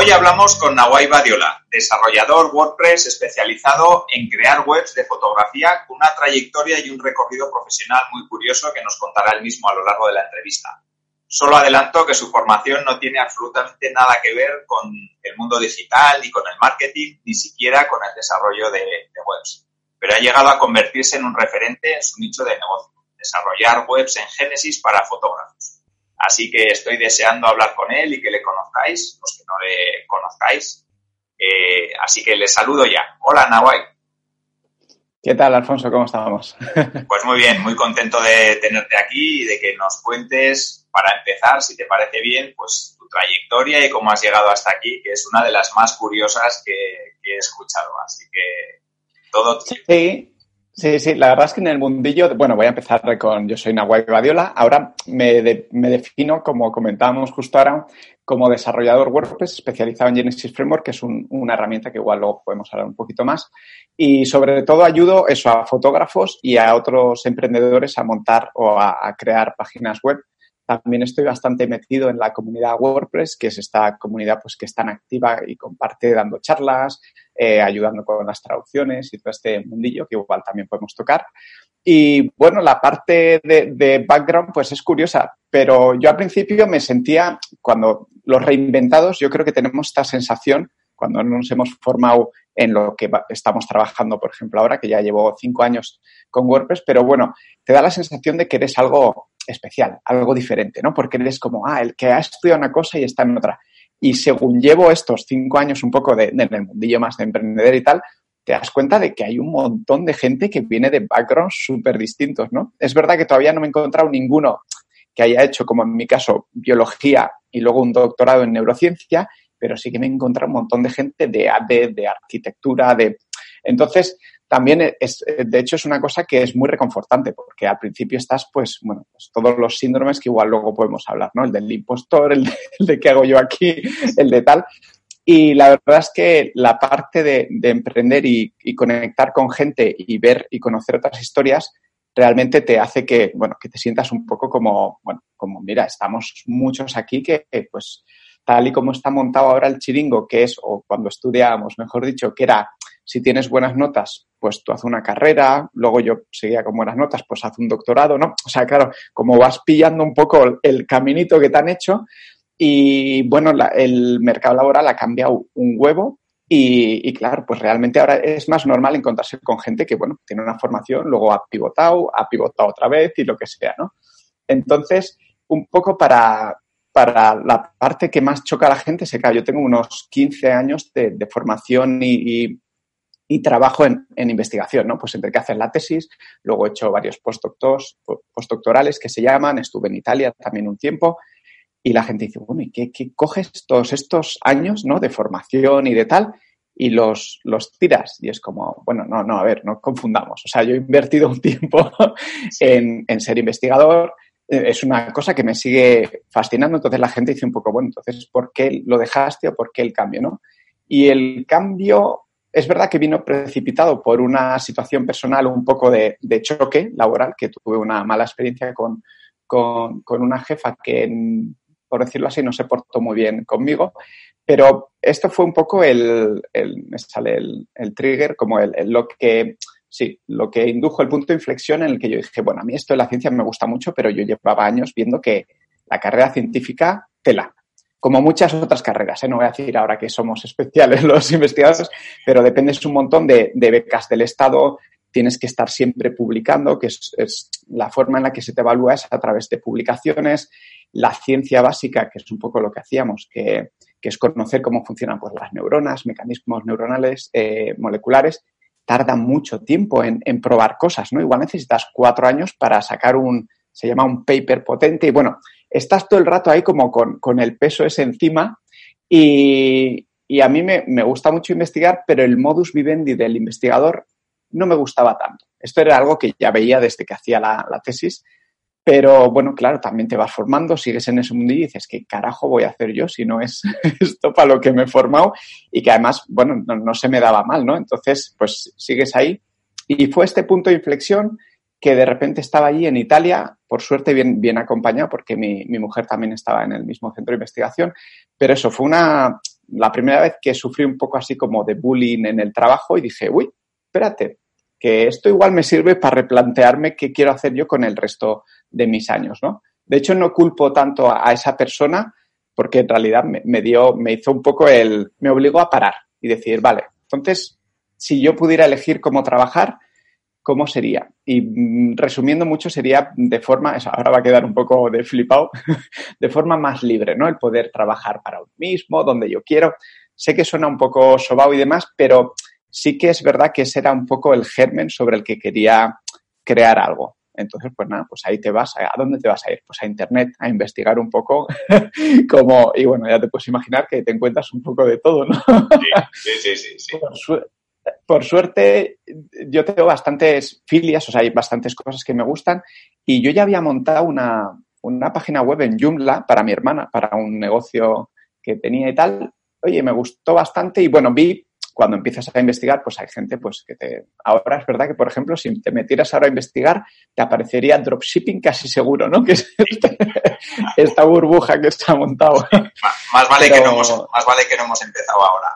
Hoy hablamos con Nawai Badiola, desarrollador WordPress especializado en crear webs de fotografía con una trayectoria y un recorrido profesional muy curioso que nos contará él mismo a lo largo de la entrevista. Solo adelanto que su formación no tiene absolutamente nada que ver con el mundo digital, ni con el marketing, ni siquiera con el desarrollo de, de webs. Pero ha llegado a convertirse en un referente en su nicho de negocio, desarrollar webs en Génesis para fotógrafos. Así que estoy deseando hablar con él y que le conozcáis, los que no le conozcáis. Eh, así que le saludo ya. Hola, Nawai. ¿Qué tal, Alfonso? ¿Cómo estamos? Pues muy bien, muy contento de tenerte aquí y de que nos cuentes, para empezar, si te parece bien, pues tu trayectoria y cómo has llegado hasta aquí, que es una de las más curiosas que, que he escuchado. Así que todo. Sí, Sí, sí, la verdad es que en el mundillo, bueno, voy a empezar con, yo soy Nahuay Badiola, ahora me, me, defino, como comentábamos justo ahora, como desarrollador WordPress especializado en Genesis Framework, que es una herramienta que igual luego podemos hablar un poquito más, y sobre todo ayudo eso a fotógrafos y a otros emprendedores a montar o a, a crear páginas web. También estoy bastante metido en la comunidad WordPress, que es esta comunidad pues, que es tan activa y comparte dando charlas, eh, ayudando con las traducciones y todo este mundillo que igual también podemos tocar. Y bueno, la parte de, de, background pues es curiosa, pero yo al principio me sentía, cuando los reinventados, yo creo que tenemos esta sensación cuando nos hemos formado en lo que estamos trabajando, por ejemplo, ahora, que ya llevo cinco años con WordPress, pero bueno, te da la sensación de que eres algo especial, algo diferente, ¿no? Porque eres como, ah, el que ha estudiado una cosa y está en otra. Y según llevo estos cinco años un poco de, de, en el mundillo más de emprender y tal, te das cuenta de que hay un montón de gente que viene de backgrounds súper distintos, ¿no? Es verdad que todavía no me he encontrado ninguno que haya hecho, como en mi caso, biología y luego un doctorado en neurociencia, pero sí que me he encontrado un montón de gente de AD, de arquitectura, de... Entonces, también es, de hecho, es una cosa que es muy reconfortante, porque al principio estás, pues, bueno, pues todos los síndromes que igual luego podemos hablar, ¿no? El del impostor, el de, el de qué hago yo aquí, el de tal. Y la verdad es que la parte de, de emprender y, y, conectar con gente y ver y conocer otras historias realmente te hace que, bueno, que te sientas un poco como, bueno, como, mira, estamos muchos aquí que, pues, tal y como está montado ahora el chiringo, que es, o cuando estudiábamos, mejor dicho, que era si tienes buenas notas, pues tú haz una carrera, luego yo seguía con buenas notas, pues haz un doctorado, ¿no? O sea, claro, como vas pillando un poco el caminito que te han hecho y bueno, el mercado laboral ha cambiado un huevo y, y, claro, pues realmente ahora es más normal encontrarse con gente que, bueno, tiene una formación, luego ha pivotado, ha pivotado otra vez y lo que sea, ¿no? Entonces, un poco para, para la parte que más choca a la gente, se cae. Yo tengo unos 15 años de, formación y y trabajo en, en, investigación, ¿no? Pues entre que hacer la tesis, luego he hecho varios postdoctors, postdoctorales que se llaman, estuve en Italia también un tiempo, y la gente dice, bueno, ¿y qué, qué coges todos estos años, ¿no? De formación y de tal, y los, los tiras. Y es como, bueno, no, no, a ver, no confundamos. O sea, yo he invertido un tiempo en, en ser investigador, es una cosa que me sigue fascinando, entonces la gente dice un poco, bueno, entonces, ¿por qué lo dejaste o por qué el cambio, no? Y el cambio es verdad que vino precipitado por una situación personal un poco de, choque laboral, que tuve una mala experiencia con, con, una jefa que, por decirlo así, no se portó muy bien conmigo. Pero esto fue un poco el, el me sale el, el trigger, como el, el, lo que, sí, lo que indujo el punto de inflexión en el que yo dije, bueno, a mí esto de la ciencia me gusta mucho, pero yo llevaba años viendo que la carrera científica, tela, como muchas otras carreras. ¿eh? No voy a decir ahora que somos especiales los investigadores, pero dependes un montón de, becas del Estado, tienes que estar siempre publicando, que es, la forma en la que se te evalúa es a través de publicaciones, la ciencia básica, que es un poco lo que hacíamos, que, que es conocer cómo funcionan pues, las neuronas, mecanismos neuronales eh, moleculares, tarda mucho tiempo en, en, probar cosas, ¿no? Igual necesitas cuatro años para sacar un, se llama un paper potente y bueno, estás todo el rato ahí como con, con el peso ese encima y, y a mí me, me, gusta mucho investigar, pero el modus vivendi del investigador no me gustaba tanto. Esto era algo que ya veía desde que hacía la, tesis, pero bueno, claro, también te vas formando, sigues en ese mundo y dices, ¿qué carajo voy a hacer yo si no es esto para lo que me he formado? Y que además, bueno, no, se me daba mal, ¿no? Entonces, pues sigues ahí. Y fue este punto de inflexión que de repente estaba allí en Italia, por suerte bien, bien acompañado, porque mi, mi, mujer también estaba en el mismo centro de investigación, pero eso fue una, la primera vez que sufrí un poco así como de bullying en el trabajo y dije, uy, espérate, que esto igual me sirve para replantearme qué quiero hacer yo con el resto de mis años, ¿no? De hecho, no culpo tanto a, esa persona porque en realidad me, me, dio, me hizo un poco el, me obligó a parar y decir, vale, entonces, si yo pudiera elegir cómo trabajar, ¿cómo sería? Y mm, resumiendo mucho, sería de forma, ahora va a quedar un poco de flipado, de forma más libre, ¿no? El poder trabajar para uno mismo, donde yo quiero. Sé que suena un poco sobao y demás, pero sí que es verdad que ese era un poco el germen sobre el que quería crear algo. Entonces, pues nada, pues ahí te vas. ¿A dónde te vas a ir? Pues a Internet, a investigar un poco como, y bueno, ya te puedes imaginar que te encuentras un poco de todo, ¿no? sí, sí, sí. sí por suerte, yo tengo bastantes filias, o sea, hay bastantes cosas que me gustan y yo ya había montado una, página web en Joomla para mi hermana, para un negocio que tenía y tal. Oye, me gustó bastante y bueno, vi cuando empiezas a investigar, pues hay gente pues que te... Ahora es verdad que, por ejemplo, si te metieras ahora a investigar, te aparecería dropshipping casi seguro, ¿no? Que es este, esta burbuja que está montado. Más, vale que no más vale que no hemos empezado ahora.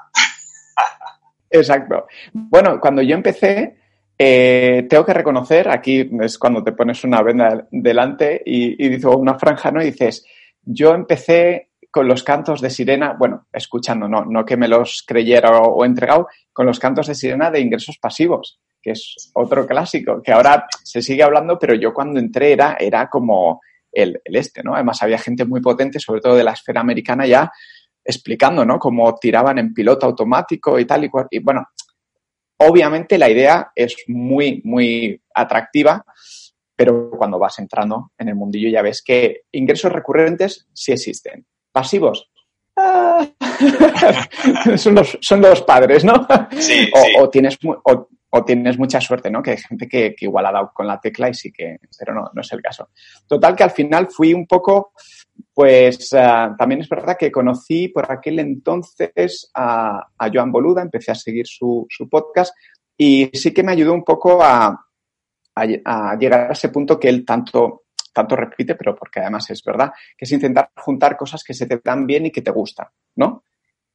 Exacto. Bueno, cuando yo empecé, eh, tengo que reconocer, aquí es cuando te pones una venda delante y, y dices una franja, ¿no? Y dices, yo empecé con los cantos de sirena, bueno, escuchando, no, no que me los creyera o, entregado, con los cantos de sirena de ingresos pasivos, que es otro clásico, que ahora se sigue hablando, pero yo cuando entré era, era como el, el este, ¿no? Además había gente muy potente, sobre todo de la esfera americana ya, explicando, ¿no? Cómo tiraban en piloto automático y tal y cual. Y bueno, obviamente la idea es muy, muy atractiva, pero cuando vas entrando en el mundillo ya ves que ingresos recurrentes sí existen. Pasivos. Ah, son, los, son los padres, ¿no? Sí, o, tienes, o, tienes mucha suerte, ¿no? Que hay gente que, que, igual ha dado con la tecla y sí que, pero no, no es el caso. Total que al final fui un poco pues ah, también es verdad que conocí por aquel entonces a, Joan Boluda, empecé a seguir su, podcast y sí que me ayudó un poco a, llegar a ese punto que él tanto, tanto repite, pero porque además es verdad, que es intentar juntar cosas que se te dan bien y que te gustan, ¿no?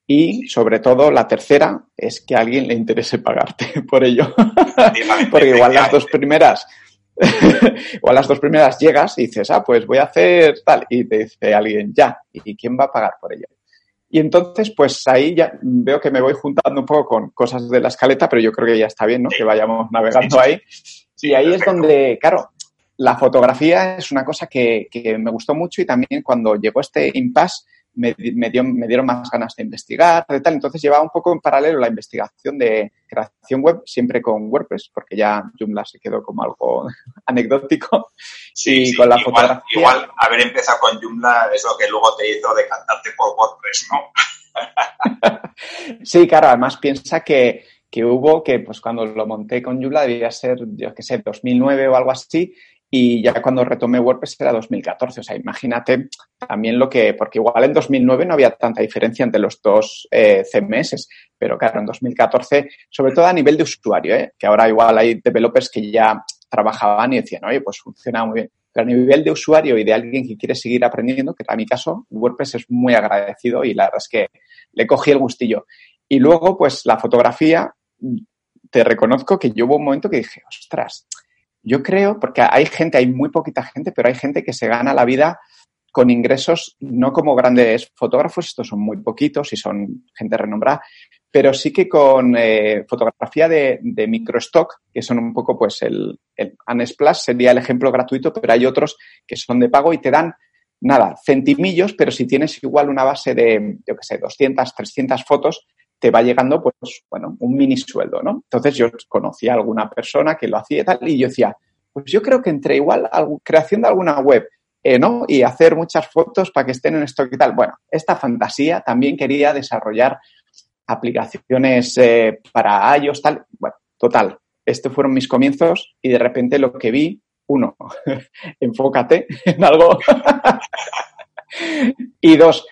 Y sobre todo la tercera es que a alguien le interese pagarte por ello. porque igual las dos primeras o a las dos primeras llegas y dices, ah, pues voy a hacer tal, y te dice alguien, ya, ¿y quién va a pagar por ello? Y entonces, pues ahí ya veo que me voy juntando un poco con cosas de la escaleta, pero yo creo que ya está bien, ¿no? Que vayamos navegando ahí. Y ahí es donde, claro, la fotografía es una cosa que, que me gustó mucho y también cuando llegó este impasse, me, me, dieron más ganas de investigar, de tal. Entonces llevaba un poco en paralelo la investigación de creación web, siempre con WordPress, porque ya Joomla se quedó como algo anecdótico. Sí, con la igual, fotografía. Igual haber empezado con Joomla es lo que luego te hizo decantarte por WordPress, ¿no? sí, claro, además piensa que, que hubo que, pues cuando lo monté con Joomla debía ser, yo qué sé, 2009 o algo así, y ya cuando retomé WordPress era 2014. O sea, imagínate también lo que, porque igual en 2009 no había tanta diferencia entre los dos eh, CMS, pero claro, en 2014, sobre todo a nivel de usuario, ¿eh? que ahora igual hay developers que ya trabajaban y decían, oye, pues funciona muy bien. Pero a nivel de usuario y de alguien que quiere seguir aprendiendo, que en mi caso, WordPress es muy agradecido y la verdad es que le cogí el gustillo. Y luego, pues la fotografía, te reconozco que yo hubo un momento que dije, ostras, yo creo, porque hay gente, hay muy poquita gente, pero hay gente que se gana la vida con ingresos no como grandes fotógrafos, estos son muy poquitos y son gente renombrada, pero sí que con eh, fotografía de, de microstock, que son un poco pues el, el Unsplash sería el ejemplo gratuito, pero hay otros que son de pago y te dan nada, centimillos, pero si tienes igual una base de, yo qué sé, 200, 300 fotos, te va llegando, pues, bueno, un mini sueldo, ¿no? Entonces yo conocía a alguna persona que lo hacía y tal, y yo decía, pues yo creo que entre igual creación de alguna web, eh, ¿no? Y hacer muchas fotos para que estén en stock y tal. Bueno, esta fantasía también quería desarrollar aplicaciones eh, para iOS, tal. Bueno, total. estos fueron mis comienzos y de repente lo que vi, uno, enfócate en algo. y dos,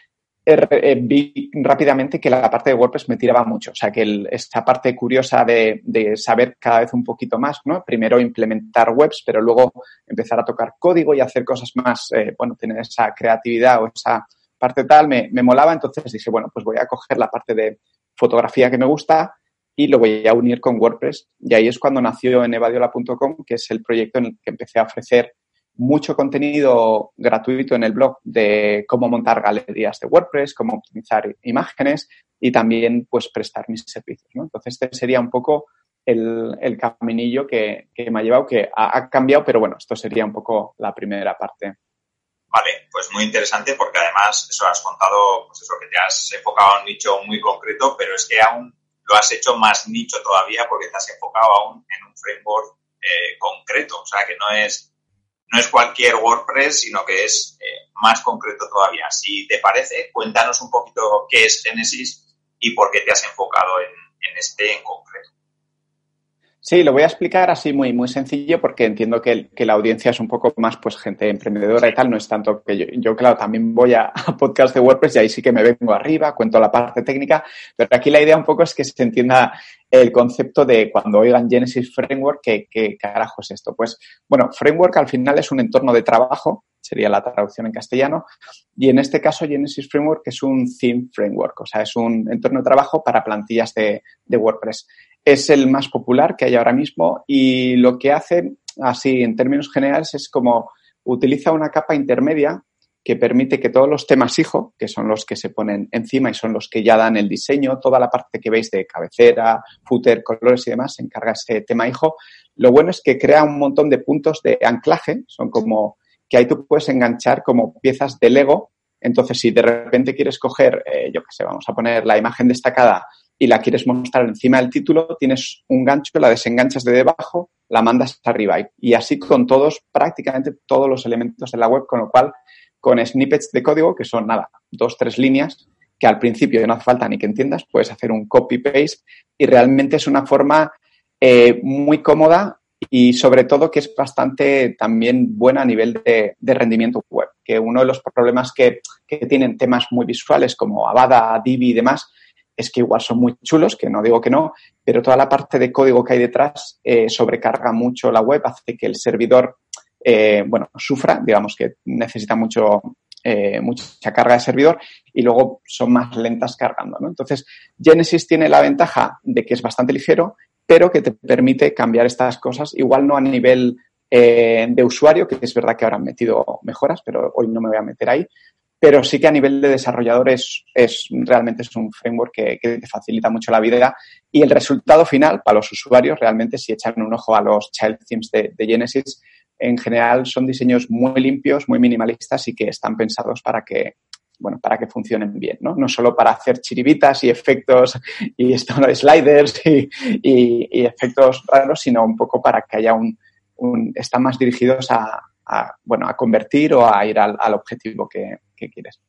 vi rápidamente que la parte de WordPress me tiraba mucho. O sea, que esta parte curiosa de, saber cada vez un poquito más, ¿no? Primero implementar webs, pero luego empezar a tocar código y hacer cosas más, eh, bueno, tener esa creatividad o esa parte tal, me, me molaba. Entonces dije, bueno, pues voy a coger la parte de fotografía que me gusta y lo voy a unir con WordPress. Y ahí es cuando nació en evadiola.com, que es el proyecto en el que empecé a ofrecer mucho contenido gratuito en el blog de cómo montar galerías de WordPress, cómo optimizar imágenes y también pues prestar mis servicios. ¿no? Entonces, este sería un poco el, el caminillo que, que, me ha llevado, que ha, cambiado, pero bueno, esto sería un poco la primera parte. Vale, pues muy interesante porque además eso has contado, pues eso que te has enfocado a un nicho muy concreto, pero es que aún lo has hecho más nicho todavía porque te has enfocado aún en un framework eh, concreto. O sea, que no es, no es cualquier WordPress, sino que es eh, más concreto todavía. Si te parece, cuéntanos un poquito qué es Genesis y por qué te has enfocado en, en este en concreto. Sí, lo voy a explicar así muy, muy sencillo porque entiendo que, que, la audiencia es un poco más pues gente emprendedora y tal, no es tanto que yo, yo claro, también voy a, a, podcast de WordPress y ahí sí que me vengo arriba, cuento la parte técnica, pero aquí la idea un poco es que se entienda el concepto de cuando oigan Genesis Framework, ¿qué, qué carajo es esto? Pues bueno, Framework al final es un entorno de trabajo, sería la traducción en castellano, y en este caso Genesis Framework es un theme framework, o sea, es un entorno de trabajo para plantillas de, de WordPress es el más popular que hay ahora mismo y lo que hace, así en términos generales, es como utiliza una capa intermedia que permite que todos los temas hijo, que son los que se ponen encima y son los que ya dan el diseño, toda la parte que veis de cabecera, footer, colores y demás, se encarga ese tema hijo. Lo bueno es que crea un montón de puntos de anclaje, son como que ahí tú puedes enganchar como piezas de Lego. Entonces, si de repente quieres coger, eh, yo qué sé, vamos a poner la imagen destacada y la quieres mostrar encima del título, tienes un gancho, la desenganchas de debajo, la mandas arriba. Y, así con todos, prácticamente todos los elementos de la web, con lo cual, con snippets de código, que son nada, dos, tres líneas, que al principio no hace falta ni que entiendas, puedes hacer un copy-paste y realmente es una forma eh, muy cómoda y sobre todo que es bastante también buena a nivel de, rendimiento web, que uno de los problemas que, que, tienen temas muy visuales como Avada, Divi y demás es que igual son muy chulos, que no digo que no, pero toda la parte de código que hay detrás eh, sobrecarga mucho la web, hace que el servidor, eh, bueno, sufra, digamos que necesita mucho, eh, mucha carga de servidor y luego son más lentas cargando, ¿no? Entonces, Genesis tiene la ventaja de que es bastante ligero, pero que te permite cambiar estas cosas, igual no a nivel de usuario, que es verdad que ahora han metido mejoras, pero hoy no me voy a meter ahí, pero sí que a nivel de desarrollador es, realmente es un framework que, te facilita mucho la vida y el resultado final para los usuarios realmente si echan un ojo a los child themes de Genesis en general son diseños muy limpios, muy minimalistas y que están pensados para que bueno, para que funcionen bien, ¿no? No solo para hacer chiribitas y efectos y sliders y, y, y, efectos raros, sino un poco para que haya un, un están más dirigidos a, a, bueno, a convertir o a ir al, al objetivo que, que, quieres.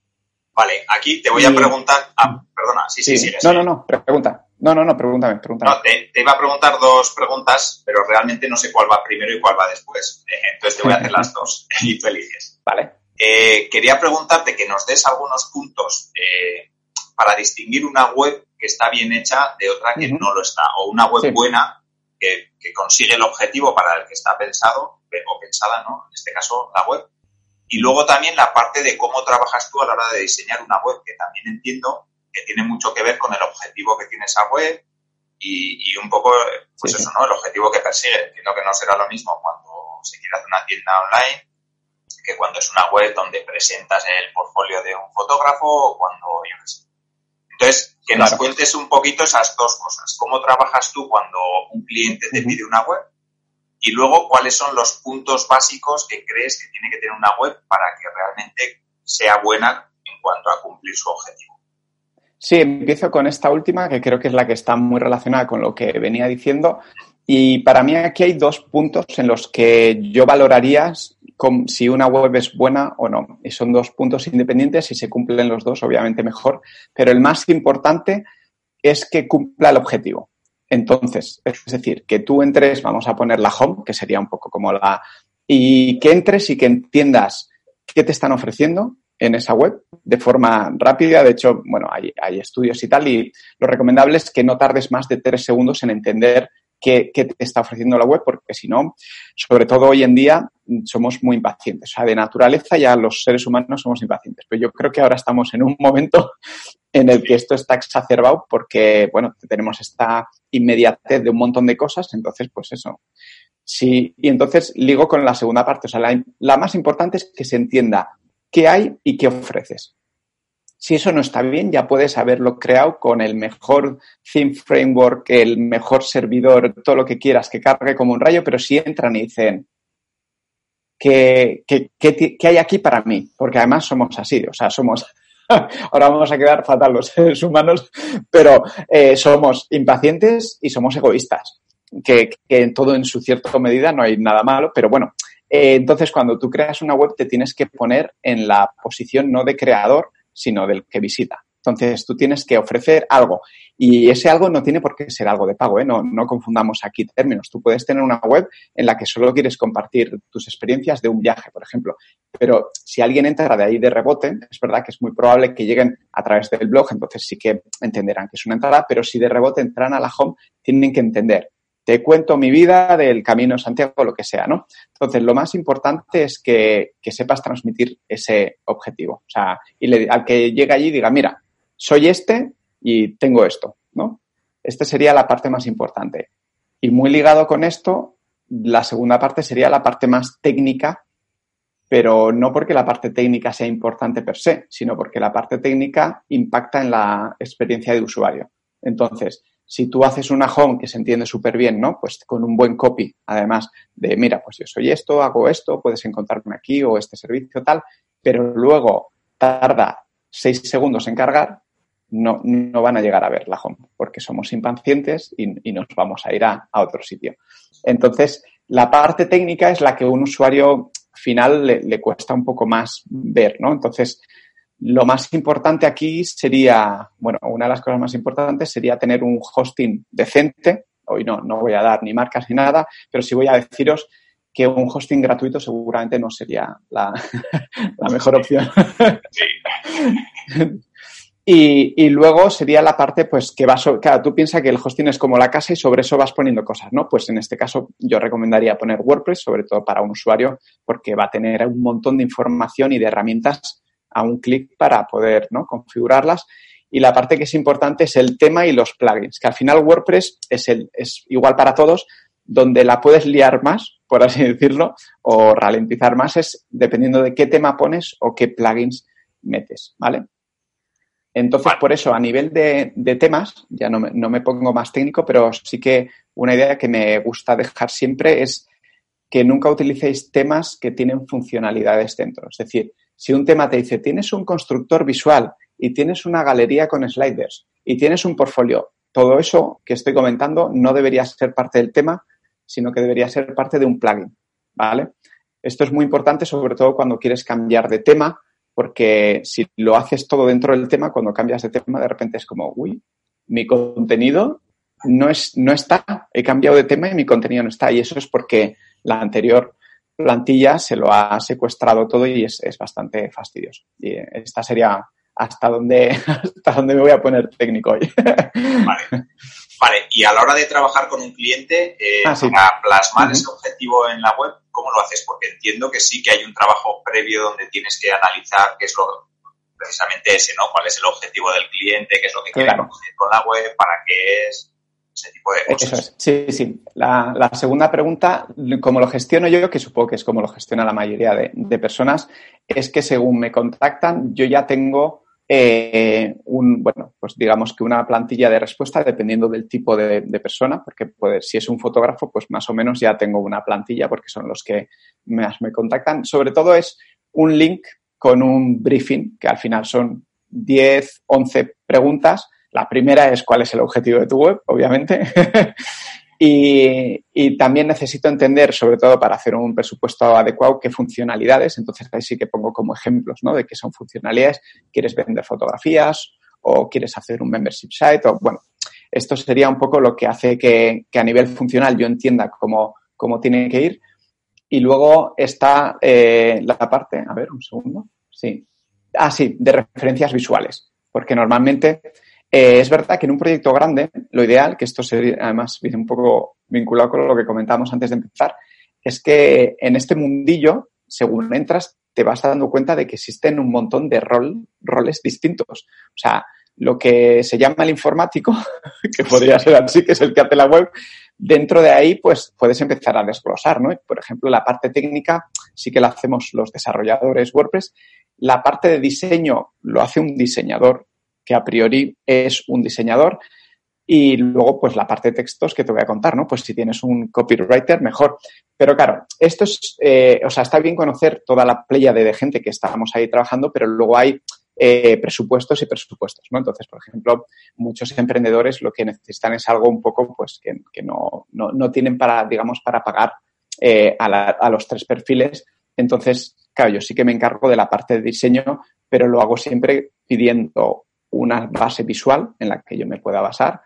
Vale, aquí te voy a preguntar. Ah, perdona, sí, sí, sí. No, no, no, pregunta. No, no, no, pregúntame, pregúntame. No, te, te, iba a preguntar dos preguntas, pero realmente no sé cuál va primero y cuál va después. Eh, entonces te voy a hacer las dos y tú eliges. Vale. Eh, quería preguntarte que nos des algunos puntos eh, para distinguir una web que está bien hecha de otra que uh -huh. no lo está, o una web sí. buena que, que, consigue el objetivo para el que está pensado o pensada, ¿no? En este caso, la web. Y luego también la parte de cómo trabajas tú a la hora de diseñar una web, que también entiendo que tiene mucho que ver con el objetivo que tiene esa web y, y un poco, pues sí, eso, ¿no? El objetivo que persigue. Entiendo que no será lo mismo cuando se quiere hacer una tienda online que cuando es una web donde presentas el portfolio de un fotógrafo o cuando, yo qué sé. Entonces, que claro. nos cuentes un poquito esas dos cosas. ¿Cómo trabajas tú cuando un cliente te pide una web? Y luego, ¿cuáles son los puntos básicos que crees que tiene que tener una web para que realmente sea buena en cuanto a cumplir su objetivo? Sí, empiezo con esta última, que creo que es la que está muy relacionada con lo que venía diciendo. Y para mí aquí hay dos puntos en los que yo valoraría si una web es buena o no. Y son dos puntos independientes. Si se cumplen los dos, obviamente mejor. Pero el más importante es que cumpla el objetivo. Entonces, es decir, que tú entres, vamos a poner la home, que sería un poco como la... Y que entres y que entiendas qué te están ofreciendo en esa web de forma rápida. De hecho, bueno, hay, estudios y tal, y lo recomendable es que no tardes más de tres segundos en entender qué, te está ofreciendo la web, porque si no, sobre todo hoy en día, somos muy impacientes. O sea, de naturaleza ya los seres humanos somos impacientes. Pero yo creo que ahora estamos en un momento en el que esto está exacerbado porque, bueno, tenemos esta inmediatez de un montón de cosas, entonces, pues eso. Sí, y entonces ligo con la segunda parte. O sea, la más importante es que se entienda qué hay y qué ofreces. Si eso no está bien, ya puedes haberlo creado con el mejor theme framework, el mejor servidor, todo lo que quieras que cargue como un rayo, pero si entran y dicen, ¿qué, hay aquí para mí? Porque además somos así, o sea, somos ahora vamos a quedar fatal los seres humanos, pero eh, somos impacientes y somos egoístas, que, en todo en su cierta medida no hay nada malo, pero bueno, eh, entonces cuando tú creas una web te tienes que poner en la posición no de creador, sino del que visita. Entonces, tú tienes que ofrecer algo y ese algo no tiene por qué ser algo de pago, ¿eh? no, no confundamos aquí términos. Tú puedes tener una web en la que solo quieres compartir tus experiencias de un viaje, por ejemplo, pero si alguien entra de ahí de rebote, es verdad que es muy probable que lleguen a través del blog, entonces sí que entenderán que es una entrada, pero si de rebote entran a la home, tienen que entender te cuento mi vida del Camino de Santiago, lo que sea, ¿no? Entonces, lo más importante es que, sepas transmitir ese objetivo. O sea, y al que llegue allí diga, mira, soy este y tengo esto, ¿no? Esta sería la parte más importante. Y muy ligado con esto, la segunda parte sería la parte más técnica, pero no porque la parte técnica sea importante per se, sino porque la parte técnica impacta en la experiencia de usuario. Entonces, si tú haces una home que se entiende súper bien, ¿no? Pues con un buen copy, además de, mira, pues yo soy esto, hago esto, puedes encontrarme aquí o este servicio tal, pero luego tarda seis segundos en cargar, no, no van a llegar a ver la home, porque somos impacientes y, nos vamos a ir a, otro sitio. Entonces, la parte técnica es la que un usuario final le, le cuesta un poco más ver, ¿no? Entonces, lo más importante aquí sería, bueno, una de las cosas más importantes sería tener un hosting decente. Hoy no, no voy a dar ni marcas ni nada, pero sí voy a deciros que un hosting gratuito seguramente no sería la, mejor opción. y, y, luego sería la parte, pues, que vas, claro, tú piensas que el hosting es como la casa y sobre eso vas poniendo cosas, ¿no? Pues en este caso yo recomendaría poner WordPress, sobre todo para un usuario, porque va a tener un montón de información y de herramientas a un clic para poder ¿no? configurarlas. Y la parte que es importante es el tema y los plugins, que al final WordPress es, el, es igual para todos, donde la puedes liar más, por así decirlo, o ralentizar más es dependiendo de qué tema pones o qué plugins metes, ¿vale? Entonces, por eso, a nivel de, de temas, ya no me, no me, pongo más técnico, pero sí que una idea que me gusta dejar siempre es que nunca utilicéis temas que tienen funcionalidades dentro. Es decir, si un tema te dice, tienes un constructor visual y tienes una galería con sliders y tienes un portfolio, todo eso que estoy comentando no debería ser parte del tema, sino que debería ser parte de un plugin, ¿vale? Esto es muy importante, sobre todo cuando quieres cambiar de tema, porque si lo haces todo dentro del tema, cuando cambias de tema, de repente es como, uy, mi contenido no, es, no está, he cambiado de tema y mi contenido no está. Y eso es porque la anterior plantilla se lo ha secuestrado todo y es, bastante fastidioso. Y esta sería hasta donde, hasta donde me voy a poner técnico hoy. Vale. Vale, y a la hora de trabajar con un cliente, eh, ah, para plasmar ese objetivo en la web, ¿cómo lo haces? Porque entiendo que sí que hay un trabajo previo donde tienes que analizar qué es lo precisamente ese, ¿no? ¿Cuál es el objetivo del cliente? ¿Qué es lo que quiere con la web? ¿Para qué es? Ese tipo de cosas. Sí, sí. La, segunda pregunta, como lo gestiono yo, que supongo que es como lo gestiona la mayoría de, personas, es que según me contactan, yo ya tengo eh, un, bueno, pues digamos que una plantilla de respuesta dependiendo del tipo de, persona, porque puede, si es un fotógrafo, pues más o menos ya tengo una plantilla porque son los que más me contactan. Sobre todo es un link con un briefing, que al final son 10, 11 preguntas la primera es cuál es el objetivo de tu web, obviamente. y, también necesito entender, sobre todo para hacer un presupuesto adecuado, qué funcionalidades. Entonces ahí sí que pongo como ejemplos, ¿no? De qué son funcionalidades. ¿Quieres vender fotografías? ¿O quieres hacer un membership site? O, bueno, esto sería un poco lo que hace que, a nivel funcional yo entienda cómo, cómo tiene que ir. Y luego está eh, la parte, a ver, un segundo, sí. Ah, sí, de referencias visuales, porque normalmente eh, es verdad que en un proyecto grande, lo ideal, que esto sería, además viene un poco vinculado con lo que comentábamos antes de empezar, es que en este mundillo, según entras, te vas dando cuenta de que existen un montón de rol, roles distintos. O sea, lo que se llama el informático, que podría ser así, que es el que hace la web, dentro de ahí, pues puedes empezar a desglosar, ¿no? Por ejemplo, la parte técnica sí que la hacemos los desarrolladores WordPress. La parte de diseño lo hace un diseñador, que a priori es un diseñador. Y luego, pues la parte de textos que te voy a contar, ¿no? Pues si tienes un copywriter, mejor. Pero claro, esto es, eh, o sea, está bien conocer toda la playa de gente que estamos ahí trabajando, pero luego hay eh, presupuestos y presupuestos, ¿no? Entonces, por ejemplo, muchos emprendedores lo que necesitan es algo un poco, pues, que, que no, no, no, tienen para, digamos, para pagar eh, a, a los tres perfiles. Entonces, claro, yo sí que me encargo de la parte de diseño, pero lo hago siempre pidiendo una base visual en la que yo me pueda basar.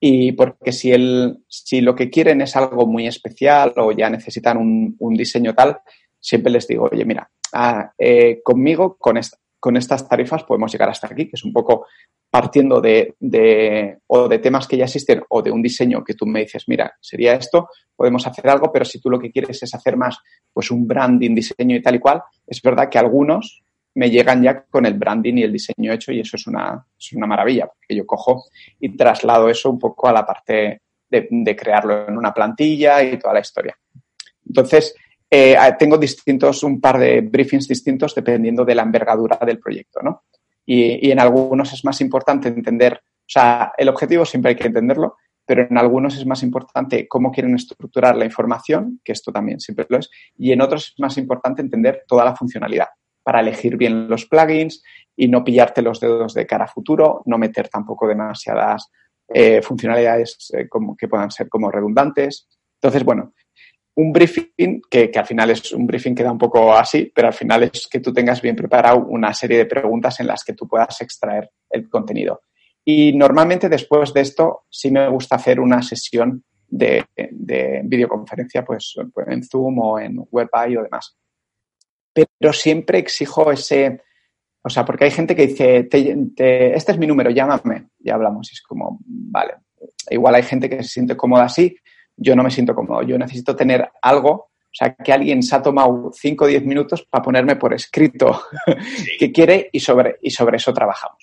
Y porque si, el, si lo que quieren es algo muy especial o ya necesitan un, un diseño tal, siempre les digo, oye, mira, ah, eh, conmigo, con, esta, con estas tarifas podemos llegar hasta aquí, que es un poco partiendo de, de, o de temas que ya existen o de un diseño que tú me dices, mira, sería esto, podemos hacer algo, pero si tú lo que quieres es hacer más, pues un branding, diseño y tal y cual, es verdad que algunos me llegan ya con el branding y el diseño hecho y eso es una, es una maravilla, porque yo cojo y traslado eso un poco a la parte de, crearlo en una plantilla y toda la historia. Entonces, eh, tengo distintos, un par de briefings distintos dependiendo de la envergadura del proyecto, ¿no? Y, y, en algunos es más importante entender, o sea, el objetivo siempre hay que entenderlo, pero en algunos es más importante cómo quieren estructurar la información, que esto también siempre lo es, y en otros es más importante entender toda la funcionalidad para elegir bien los plugins y no pillarte los dedos de cara a futuro, no meter tampoco demasiadas eh, funcionalidades eh, como, que puedan ser como redundantes. Entonces, bueno, un briefing que, que, al final es un briefing que da un poco así, pero al final es que tú tengas bien preparado una serie de preguntas en las que tú puedas extraer el contenido. Y normalmente después de esto sí me gusta hacer una sesión de, de videoconferencia pues, pues en Zoom o en WebEye o demás pero siempre exijo ese, o sea, porque hay gente que dice, te, te, este es mi número, llámame, ya hablamos, y es como, vale, igual hay gente que se siente cómoda así, yo no me siento cómodo, yo necesito tener algo, o sea, que alguien se ha tomado 5 o 10 minutos para ponerme por escrito sí. qué quiere y sobre, y sobre eso trabajamos.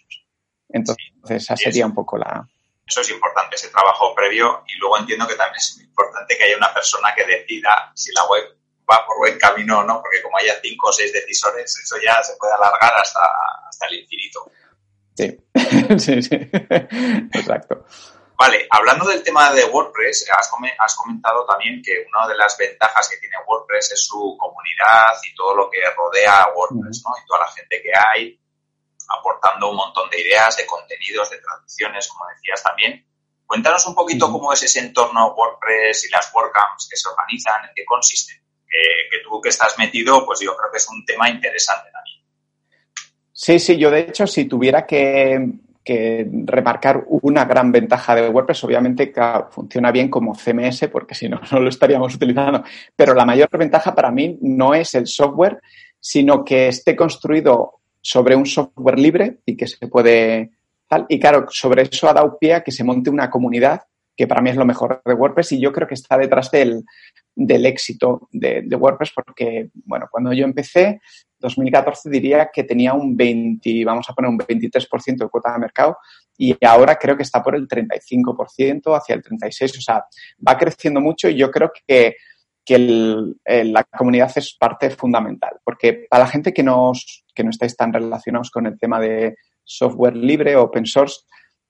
Entonces, sí. esa sería un poco la... Eso es importante, ese trabajo previo, y luego entiendo que también es importante que haya una persona que decida si la web va por buen camino o no, porque como haya cinco o seis decisores, eso ya se puede alargar hasta, hasta el infinito. Sí, sí, sí, exacto. Vale, hablando del tema de WordPress, has, has, comentado también que una de las ventajas que tiene WordPress es su comunidad y todo lo que rodea a WordPress, ¿no? Y toda la gente que hay, aportando un montón de ideas, de contenidos, de traducciones, como decías también. Cuéntanos un poquito cómo es ese entorno WordPress y las WordCamps que se organizan, en qué consisten que, tú que estás metido, pues yo creo que es un tema interesante también. Sí, sí, yo de hecho, si tuviera que, que remarcar una gran ventaja de WordPress, obviamente que funciona bien como CMS, porque si no, no lo estaríamos utilizando. Pero la mayor ventaja para mí no es el software, sino que esté construido sobre un software libre y que se puede. Y claro, sobre eso ha dado pie a que se monte una comunidad, que para mí es lo mejor de WordPress, y yo creo que está detrás del, del éxito de, WordPress porque, bueno, cuando yo empecé, 2014 diría que tenía un 20, vamos a poner un 23% de cuota de mercado y ahora creo que está por el 35% hacia el 36%, o sea, va creciendo mucho y yo creo que, que el, la comunidad es parte fundamental porque para la gente que, nos, que no estáis tan relacionados con el tema de software libre open source,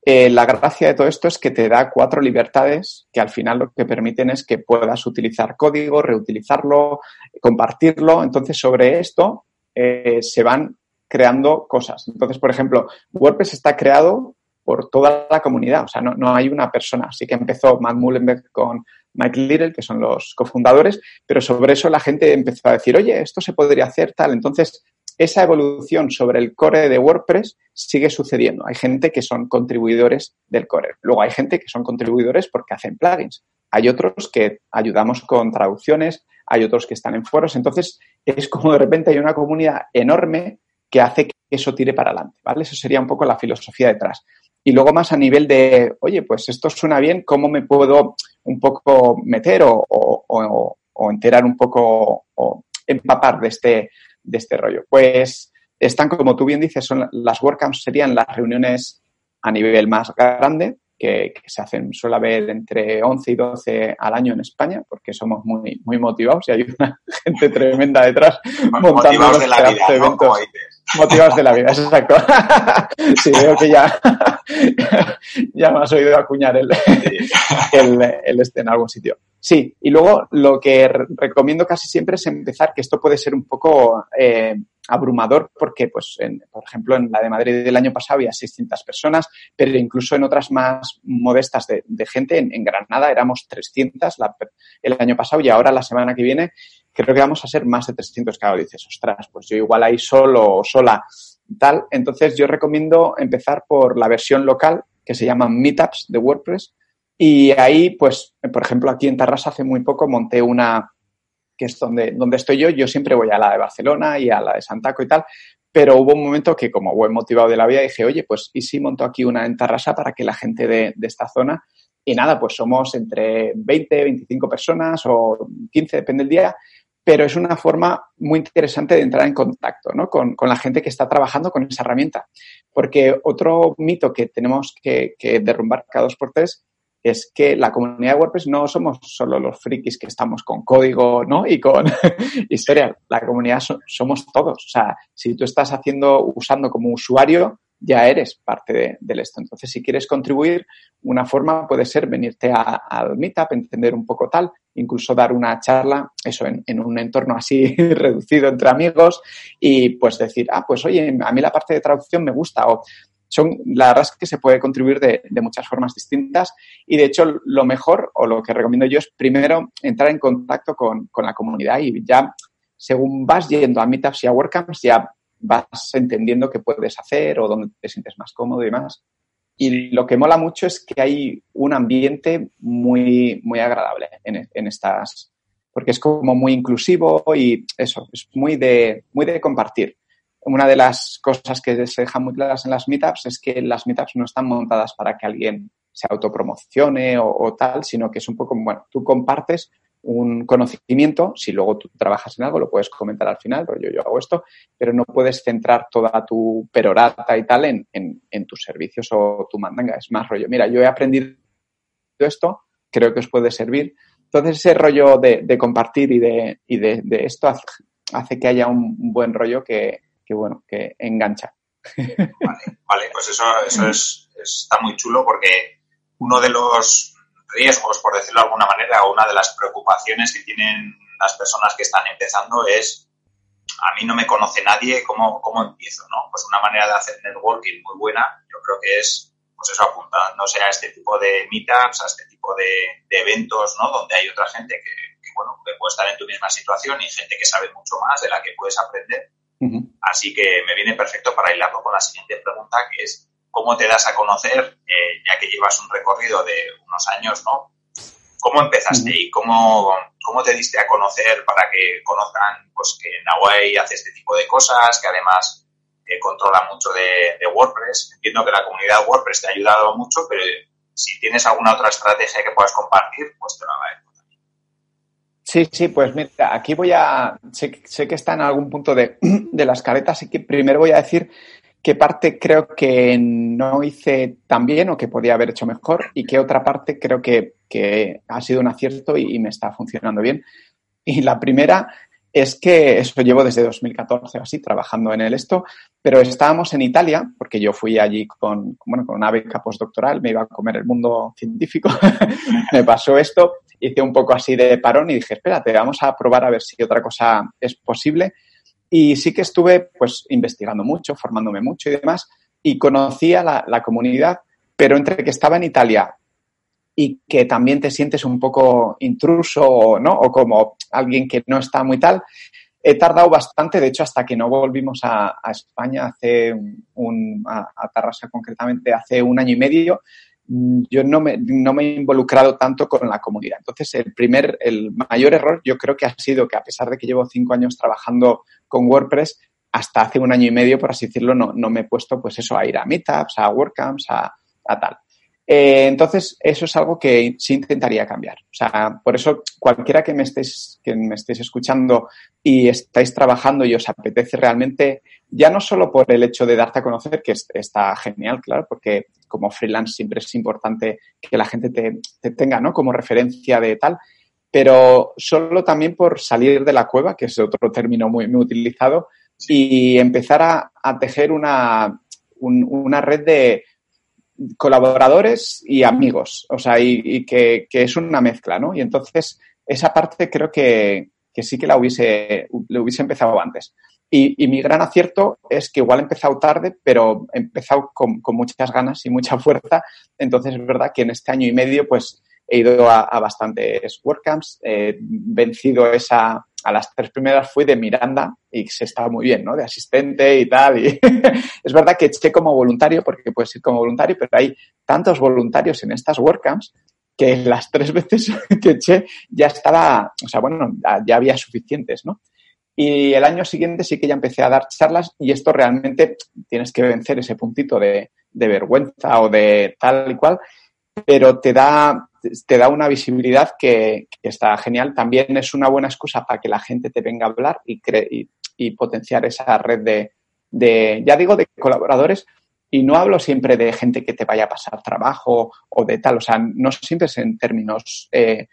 eh, la gracia de todo esto es que te da cuatro libertades que al final lo que permiten es que puedas utilizar código, reutilizarlo, compartirlo. Entonces, sobre esto eh, se van creando cosas. Entonces, por ejemplo, WordPress está creado por toda la comunidad, o sea, no, hay una persona. Así que empezó Matt Mullenberg con Mike Little, que son los cofundadores, pero sobre eso la gente empezó a decir, oye, esto se podría hacer tal. Entonces, esa evolución sobre el core de WordPress sigue sucediendo. Hay gente que son contribuidores del core. Luego hay gente que son contribuidores porque hacen plugins. Hay otros que ayudamos con traducciones, hay otros que están en foros. Entonces, es como de repente hay una comunidad enorme que hace que eso tire para adelante, ¿vale? Eso sería un poco la filosofía detrás. Y luego más a nivel de, oye, pues esto suena bien, ¿cómo me puedo un poco meter o, o enterar un poco o empapar de este, de este rollo? Pues están, como tú bien dices, son las WordCamps serían las reuniones a nivel más grande, que, se hacen, suele haber entre 11 y 12 al año en España, porque somos muy, muy motivados y hay una gente tremenda detrás montando de la vida, eventos. Motivados de la vida, exacto. sí, veo que ya, ya me has oído acuñar el, el, el este en algún sitio. Sí, y luego lo que recomiendo casi siempre es empezar, que esto puede ser un poco eh, abrumador porque, pues, por ejemplo, en la de Madrid del año pasado había 600 personas, pero incluso en otras más modestas de, gente, en, Granada éramos 300 el año pasado y ahora la semana que viene creo que vamos a ser más de 300. Claro, dices, ostras, pues yo igual ahí solo o sola tal. Entonces yo recomiendo empezar por la versión local que se llama Meetups de WordPress y ahí, pues, por ejemplo, aquí en Tarrasa hace muy poco monté una, que es donde, donde estoy yo, yo siempre voy a la de Barcelona y a la de Santaco y tal, pero hubo un momento que como buen motivado de la vida dije, oye, pues, ¿y si monto aquí una en Tarrasa para que la gente de, de esta zona y nada, pues somos entre 20, 25 personas o 15, depende del día, pero es una forma muy interesante de entrar en contacto ¿no? con, con, la gente que está trabajando con esa herramienta. Porque otro mito que tenemos que, que derrumbar cada dos por tres es que la comunidad de WordPress no somos solo los frikis que estamos con código, ¿no? Y con historia. La comunidad somos todos. O sea, si tú estás haciendo, usando como usuario, ya eres parte de, esto. Entonces, si quieres contribuir, una forma puede ser venirte al Meetup, entender un poco tal, incluso dar una charla, eso, en, un entorno así reducido entre amigos y pues decir, ah, pues oye, a mí la parte de traducción me gusta son, la verdad que se puede contribuir de, muchas formas distintas y de hecho lo mejor o lo que recomiendo yo es primero entrar en contacto con, la comunidad y ya según vas yendo a meetups y a WordCamps ya vas entendiendo qué puedes hacer o dónde te sientes más cómodo y demás. Y lo que mola mucho es que hay un ambiente muy, muy agradable en, en estas, porque es como muy inclusivo y eso, es muy de, muy de compartir una de las cosas que se dejan muy claras en las meetups es que las meetups no están montadas para que alguien se autopromocione o, tal, sino que es un poco, bueno, tú compartes un conocimiento, si luego tú trabajas en algo, lo puedes comentar al final, pero yo, yo hago esto, pero no puedes centrar toda tu perorata y tal en, en, tus servicios o tu mandanga. Es más rollo, mira, yo he aprendido esto, creo que os puede servir. Entonces, ese rollo de, compartir y de, y de, esto hace, hace, que haya un buen rollo que, que bueno, que engancha. Vale, vale pues eso, eso es, está muy chulo porque uno de los riesgos, por decirlo de alguna manera, una de las preocupaciones que tienen las personas que están empezando es, a mí no me conoce nadie, ¿cómo, cómo empiezo? ¿no? Pues una manera de hacer networking muy buena, yo creo que es, pues eso, apuntándose a este tipo de meetups, a este tipo de, eventos, ¿no? Donde hay otra gente que, bueno, que puede estar en tu misma situación y gente que sabe mucho más, de la que puedes aprender Así que me viene perfecto para hilarlo con la siguiente pregunta, que es cómo te das a conocer, eh, ya que llevas un recorrido de unos años, ¿no? ¿Cómo empezaste y cómo, cómo te diste a conocer para que conozcan pues, que Nahuay hace este tipo de cosas, que además eh, controla mucho de, de, WordPress? Entiendo que la comunidad WordPress te ha ayudado mucho, pero si tienes alguna otra estrategia que puedas compartir, pues te lo agradezco. Sí, sí, pues mira, aquí voy a, sé, que está en algún punto de, de las caretas, así que primero voy a decir qué parte creo que no hice tan bien o que podía haber hecho mejor y qué otra parte creo que, que ha sido un acierto y, me está funcionando bien. Y la primera es que eso llevo desde 2014 o así trabajando en el esto, pero estábamos en Italia, porque yo fui allí con, bueno, con una beca postdoctoral, me iba a comer el mundo científico, me pasó esto hice un poco así de parón y dije, espérate, vamos a probar a ver si otra cosa es posible. Y sí que estuve pues investigando mucho, formándome mucho y demás, y conocía la, la comunidad, pero entre que estaba en Italia y que también te sientes un poco intruso, ¿no? O como alguien que no está muy tal, he tardado bastante, de hecho, hasta que no volvimos a, España hace un, a, Tarrasa concretamente, hace un año y medio, mm, yo no me, no me he involucrado tanto con la comunidad. Entonces, el primer, el mayor error yo creo que ha sido que a pesar de que llevo cinco años trabajando con WordPress, hasta hace un año y medio, por así decirlo, no, no me he puesto pues eso, a ir a meetups, a WordCamps, a, a tal. Eh, entonces, eso es algo que sí intentaría cambiar. O sea, por eso, cualquiera que me estéis, que me estéis escuchando y estáis trabajando y os apetece realmente, ya no solo por el hecho de darte a conocer, que está genial, claro, porque como freelance siempre es importante que la gente te, tenga, ¿no? Como referencia de tal, pero solo también por salir de la cueva, que es otro término muy, muy utilizado, y empezar a, tejer una, una red de, colaboradores y amigos, o sea, y, que, es una mezcla, ¿no? Y entonces esa parte creo que, sí que la hubiese, le hubiese empezado antes. Y, mi gran acierto es que igual he empezado tarde, pero he empezado con, muchas ganas y mucha fuerza. Entonces es verdad que en este año y medio, pues he ido a, a bastantes WordCamps, he vencido esa, a las tres primeras fui de Miranda y se estaba muy bien, ¿no? De asistente y tal. Y es verdad que eché como voluntario, porque puedes ir como voluntario, pero hay tantos voluntarios en estas WordCamps que las tres veces que eché ya estaba, o sea, bueno, ya había suficientes, ¿no? Y el año siguiente sí que ya empecé a dar charlas y esto realmente tienes que vencer ese puntito de, de vergüenza o de tal y cual, pero te da, te da una visibilidad que, está genial. También es una buena excusa para que la gente te venga a hablar y, y, potenciar esa red de, ya digo, de colaboradores. Y no hablo siempre de gente que te vaya a pasar trabajo o de tal, o sea, no siempre es en términos eh,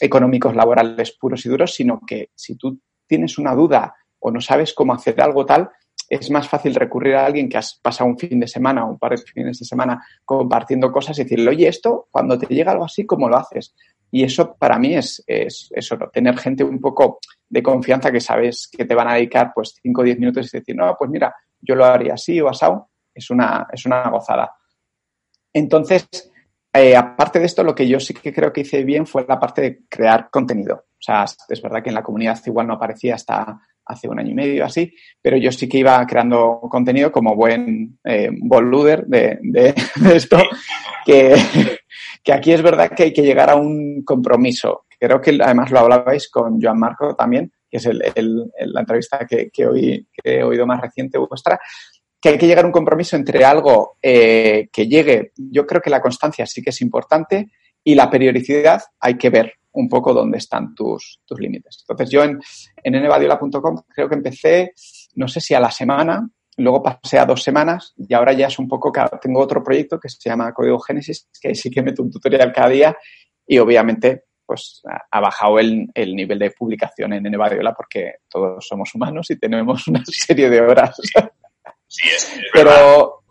económicos, laborales puros y duros, sino que si tú tienes una duda o no sabes cómo hacer algo tal, es más fácil recurrir a alguien que has pasado un fin de semana o un par de fines de semana compartiendo cosas y decirle, oye, esto, cuando te llega algo así, ¿cómo lo haces? Y eso para mí es, es, tener gente un poco de confianza que sabes que te van a dedicar pues 5 o 10 minutos y decir, no, pues mira, yo lo haría así o asado, es una, es una gozada. Entonces, eh, aparte de esto, lo que yo sí que creo que hice bien fue la parte de crear contenido. O sea, es verdad que en la comunidad igual no aparecía hasta hace un año y medio así, pero yo sí que iba creando contenido como buen eh, boluder de, de, esto, que, que, aquí es verdad que hay que llegar a un compromiso. Creo que además lo hablabais con Joan Marco también, que es el, la entrevista que, que, hoy, que he oído más reciente vuestra, que hay que llegar a un compromiso entre algo eh, que llegue, yo creo que la constancia sí que es importante y la periodicidad hay que ver un poco dónde están tus, tus límites. Entonces yo en, en creo que empecé, no sé si a la semana, luego pasé a dos semanas y ahora ya es un poco, tengo otro proyecto que se llama Código Génesis, que sí que meto un tutorial cada día y obviamente pues ha bajado el, el nivel de publicación en Nvadiola porque todos somos humanos y tenemos una serie de horas. Sí, es, Pero...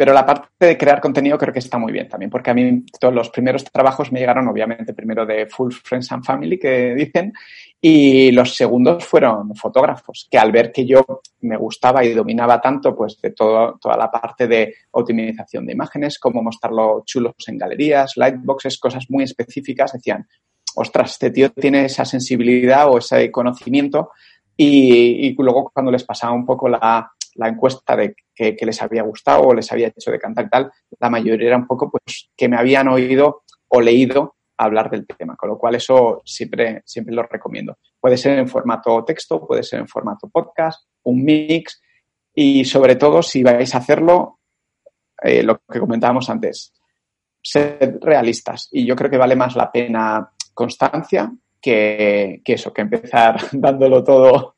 Pero la parte de crear contenido creo que está muy bien también, porque a mí todos los primeros trabajos me llegaron, obviamente, primero de Full Friends and Family, que dicen, y los segundos fueron fotógrafos, que al ver que yo me gustaba y dominaba tanto, pues de todo, toda la parte de optimización de imágenes, cómo mostrarlo chulos en galerías, lightboxes, cosas muy específicas, decían, ostras, este tío tiene esa sensibilidad o ese conocimiento y, y luego cuando les pasaba un poco la, la encuesta de que, les había gustado o les había hecho de cantar y tal, la mayoría era un poco pues que me habían oído o leído hablar del tema, con lo cual eso siempre, siempre lo recomiendo. Puede ser en formato texto, puede ser en formato podcast, un mix y sobre todo si vais a hacerlo, eh, lo que comentábamos antes, ser realistas y yo creo que vale más la pena constancia que, que eso, que empezar dándolo todo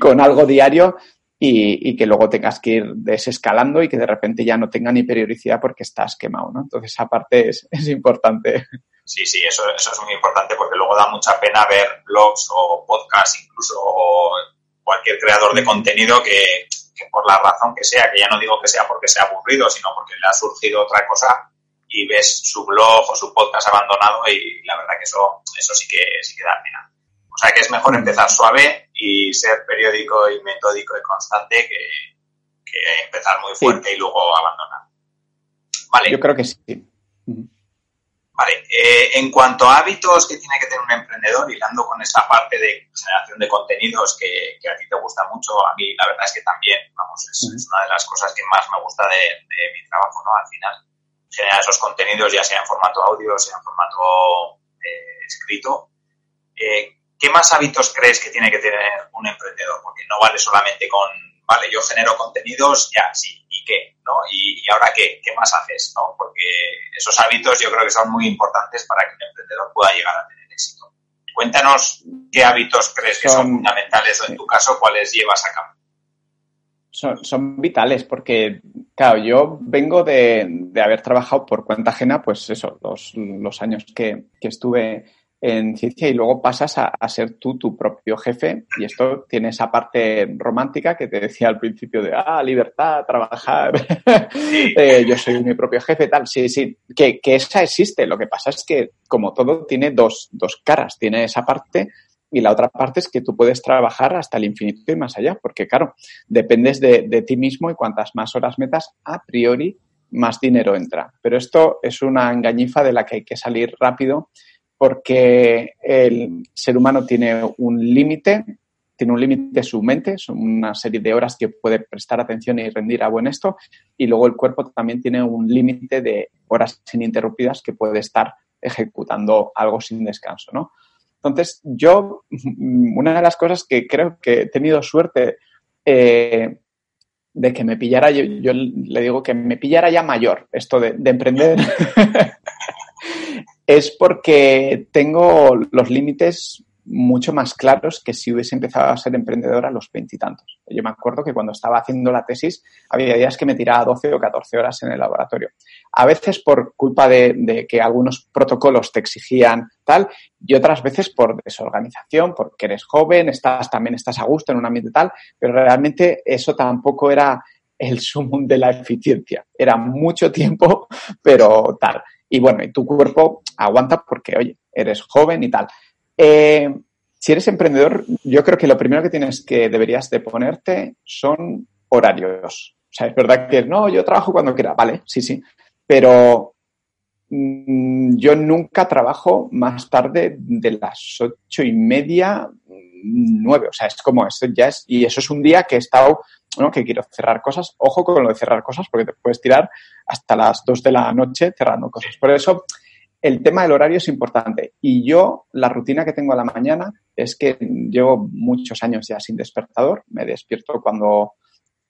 con algo diario y, y, que luego tengas que ir desescalando y que de repente ya no tenga ni periodicidad porque estás quemado, ¿no? Entonces, esa parte es, es importante. Sí, sí, eso, eso es muy importante porque luego da mucha pena ver blogs o podcasts, incluso cualquier creador de contenido que, que, por la razón que sea, que ya no digo que sea porque sea aburrido, sino porque le ha surgido otra cosa y ves su blog o su podcast abandonado y la verdad que eso, eso sí que, sí que da pena. O sea que es mejor empezar suave y ser periódico y metódico y constante que, empezar muy fuerte y luego abandonar. Vale. Yo creo que sí. Vale, eh, en cuanto a hábitos que tiene que tener un emprendedor, hilando con esta parte de generación de contenidos que, a ti te gusta mucho, a mí la verdad es que también, vamos, es, una de las cosas que más me gusta de, mi trabajo, ¿no? Al final, generar esos contenidos, ya sea en formato audio, sea en formato eh, escrito. Eh, ¿Qué más hábitos crees que tiene que tener un emprendedor? Porque no vale solamente con, vale, yo genero contenidos, ya, sí, qué? ¿no? ¿Y, ahora qué? ¿Qué más haces? ¿no? Porque esos hábitos yo creo que son muy importantes para que un emprendedor pueda llegar a tener éxito. Cuéntanos qué hábitos crees que son, fundamentales o en tu caso cuáles llevas a cabo. Son, vitales porque, claro, yo vengo de, haber trabajado por cuenta ajena, pues eso, los, años que, que estuve en ciencia y luego pasas a, ser tú tu propio jefe y esto tiene esa parte romántica que te decía al principio de, ah, libertad, trabajar, eh, yo soy mi propio jefe, tal, sí, sí, que, que, esa existe. Lo que pasa es que como todo tiene dos, dos caras, tiene esa parte y la otra parte es que tú puedes trabajar hasta el infinito y más allá, porque claro, dependes de, de ti mismo y cuantas más horas metas, a priori más dinero entra. Pero esto es una engañifa de la que hay que salir rápido porque el ser humano tiene un límite, tiene un límite su mente, son una serie de horas que puede prestar atención y rendir a buen esto, y luego el cuerpo también tiene un límite de horas ininterrumpidas que puede estar ejecutando algo sin descanso, ¿no? Entonces, yo, una de las cosas que creo que he tenido suerte eh, de que me pillara, yo, yo, le digo que me pillara ya mayor, esto de, de emprender, es porque tengo los límites mucho más claros que si hubiese empezado a ser emprendedor a los veintitantos. Yo me acuerdo que cuando estaba haciendo la tesis había días que me tiraba 12 o 14 horas en el laboratorio. A veces por culpa de, que algunos protocolos te exigían tal y otras veces por desorganización, porque eres joven, estás, también estás a gusto en un ambiente tal, pero realmente eso tampoco era el sumum de la eficiencia. Era mucho tiempo, pero tal. Y bueno, y tu cuerpo aguanta porque, oye, eres joven y tal. Eh, si eres emprendedor, yo creo que lo primero que tienes que deberías de ponerte son horarios. O sea, es verdad que no, yo trabajo cuando quiera, vale, sí, sí, pero mm, yo nunca trabajo más tarde de las ocho y media, nueve. O sea, es como esto ya es, y eso es un día que he estado que quiero cerrar cosas. Ojo con lo de cerrar cosas porque te puedes tirar hasta las 2 de la noche cerrando cosas. Por eso el tema del horario es importante. Y yo, la rutina que tengo a la mañana es que llevo muchos años ya sin despertador. Me despierto cuando,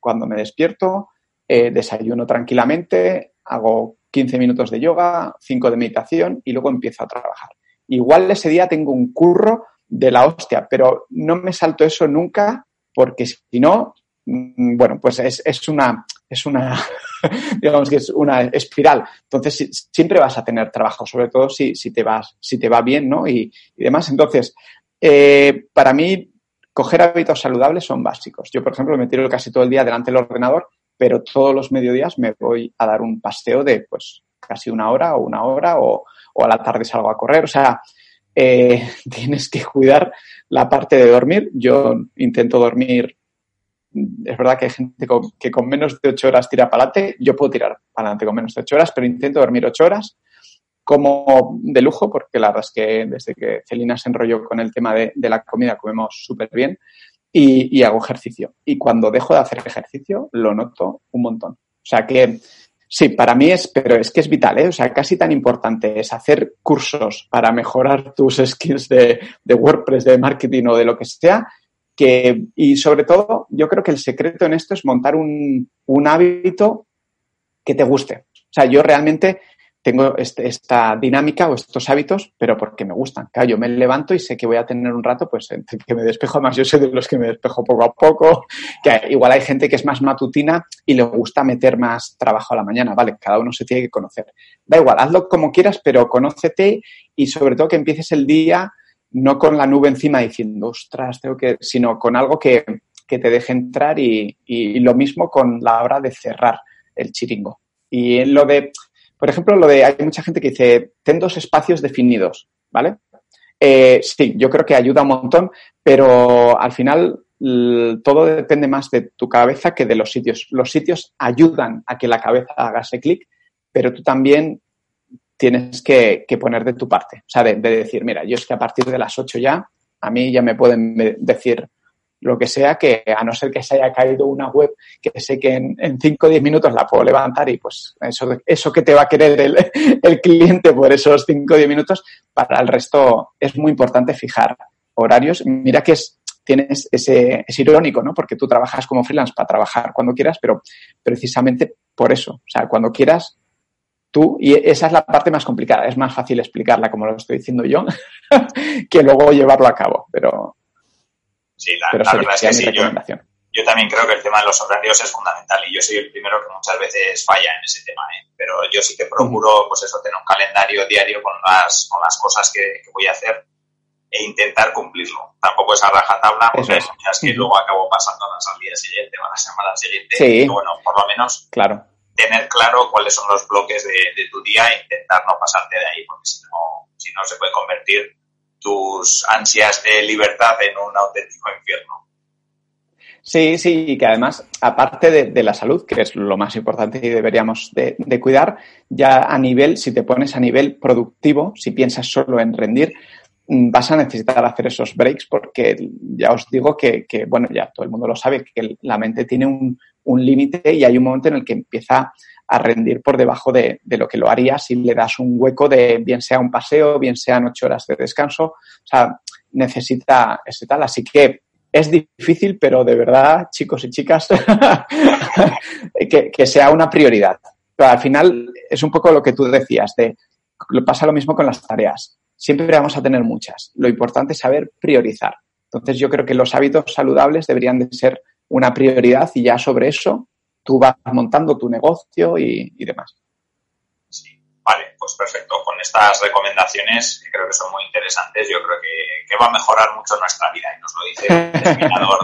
cuando me despierto, eh, desayuno tranquilamente, hago 15 minutos de yoga, 5 de meditación y luego empiezo a trabajar. Igual ese día tengo un curro de la hostia, pero no me salto eso nunca porque si no, Mm, bueno, pues es, es una, es una, digamos que es una espiral. Entonces, siempre vas a tener trabajo, sobre todo si, si, te, vas, si te va bien, ¿no? Y, demás. Entonces, eh, para mí, coger hábitos saludables son básicos. Yo, por ejemplo, me tiro casi todo el día delante del ordenador, pero todos los mediodías me voy a dar un paseo de, pues, casi una hora o una hora o, o a la tarde salgo a correr. O sea, eh, tienes que cuidar la parte de dormir. Yo intento dormir es verdad que hay gente que con menos de ocho horas tira para adelante. Yo puedo tirar para adelante con menos de ocho horas, pero intento dormir ocho horas como de lujo, porque la verdad es que desde que Celina se enrolló con el tema de, la comida comemos súper bien y, hago ejercicio. Y cuando dejo de hacer ejercicio, lo noto un montón. O sea que sí, para mí es, pero es que es vital, ¿eh? O sea, casi tan importante es hacer cursos para mejorar tus skills de, de WordPress, de marketing o de lo que sea, que, y sobre todo, yo creo que el secreto en esto es montar un, un hábito que te guste. O sea, yo realmente tengo este, esta dinámica o estos hábitos, pero porque me gustan. Claro, yo me levanto y sé que voy a tener un rato, pues, que me despejo más. Yo soy de los que me despejo poco a poco, que igual hay gente que es más matutina y le gusta meter más trabajo a la mañana. Vale, cada uno se tiene que conocer. Da igual, hazlo como quieras, pero conócete y sobre todo que empieces el día no con la nube encima diciendo, ostras, tengo que, sino con algo que, te deje entrar y, lo mismo con la hora de cerrar el chiringo. Y lo de, por ejemplo, lo de, hay mucha gente que dice, ten dos espacios definidos, ¿vale? Eh, sí, yo creo que ayuda un montón, pero al final todo depende más de tu cabeza que de los sitios. Los sitios ayudan a que la cabeza haga ese clic, pero tú también tienes que, poner de tu parte. O sea, de, decir, mira, yo es que a partir de las 8 ya, a mí ya me pueden decir lo que sea, que a no ser que se haya caído una web que sé que en 5 o 10 minutos la puedo levantar y pues eso, eso que te va a querer el, el cliente por esos 5 o 10 minutos, para el resto es muy importante fijar horarios. Mira que es, tienes ese, es irónico, ¿no? Porque tú trabajas como freelance para trabajar cuando quieras, pero precisamente por eso, o sea, cuando quieras, tú, y esa es la parte más complicada, es más fácil explicarla como lo estoy diciendo yo, que luego llevarlo a cabo, pero... Sí, la, verdad es que sí, yo, también creo que el tema de los horarios es fundamental y yo soy el primero que muchas veces falla en ese tema, ¿eh? pero yo sí que procuro, pues eso, tener un calendario diario con las, con las cosas que voy a hacer e intentar cumplirlo. Tampoco es a rajatabla, porque hay muchas que luego acabo pasándolas al día siguiente o a la semana siguiente. Sí. bueno, por lo menos claro. tener claro cuáles son los bloques de, tu día e intentar no pasarte de ahí, porque si no, si no se puede convertir tus ansias de libertad en un auténtico infierno. Sí, sí, y que además, aparte de, la salud, que es lo más importante y deberíamos de, cuidar, ya a nivel, si te pones a nivel productivo, si piensas solo en rendir, Mm, vas a necesitar hacer esos breaks porque ya os digo que, bueno, ya todo el mundo lo sabe, que la mente tiene un, límite y hay un momento en el que empieza a rendir por debajo de, lo que lo haría si le das un hueco de bien sea un paseo, bien sean ocho horas de descanso. O sea, necesita ese tal. Así que es difícil, pero de verdad, chicos y chicas, que, que, sea una prioridad. Pero al final es un poco lo que tú decías, de pasa lo mismo con las tareas siempre vamos a tener muchas. Lo importante es saber priorizar. Entonces yo creo que los hábitos saludables deberían de ser una prioridad y ya sobre eso tú vas montando tu negocio y, demás. Sí, vale, pues perfecto. Con estas recomendaciones, que creo que son muy interesantes, yo creo que, va a mejorar mucho nuestra vida y nos lo dice el terminador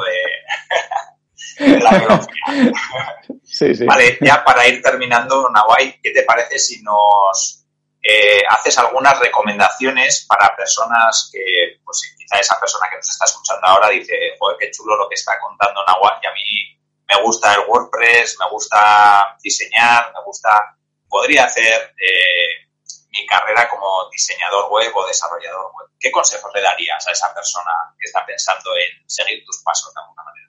de, la biología. Sí, sí. Vale, ya para ir terminando, Nawai, ¿qué te parece si nos eh, haces algunas recomendaciones para personas que, pues quizá esa persona que nos está escuchando ahora dice, joder, qué chulo lo que está contando Nahuatl y a mí me gusta el WordPress, me gusta diseñar, me gusta, podría hacer eh, mi carrera como diseñador web o desarrollador web. ¿Qué consejos le darías a esa persona que está pensando en seguir tus pasos de alguna manera?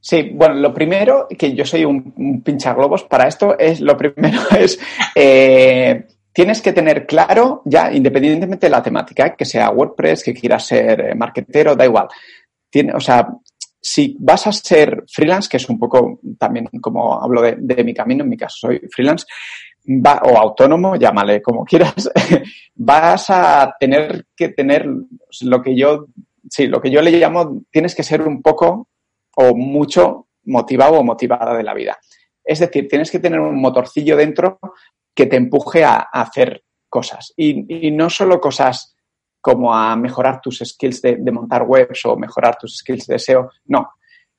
Sí, bueno, lo primero, que yo soy un, un globos para esto, es lo primero es eh, tienes que tener claro, ya independientemente de la temática, que sea WordPress, que quieras ser eh, marketero, da igual. Tiene, o sea, si vas a ser freelance, que es un poco también como hablo de, mi camino, en mi caso soy freelance, o autónomo, llámale como quieras, vas a tener que tener lo que yo, sí, lo que yo le llamo, tienes que ser un poco o mucho motivado o motivada de la vida. Es decir, tienes que tener un motorcillo dentro que te empuje a, hacer cosas. Y, no solo cosas como a mejorar tus skills de, montar webs o mejorar tus skills de SEO, no.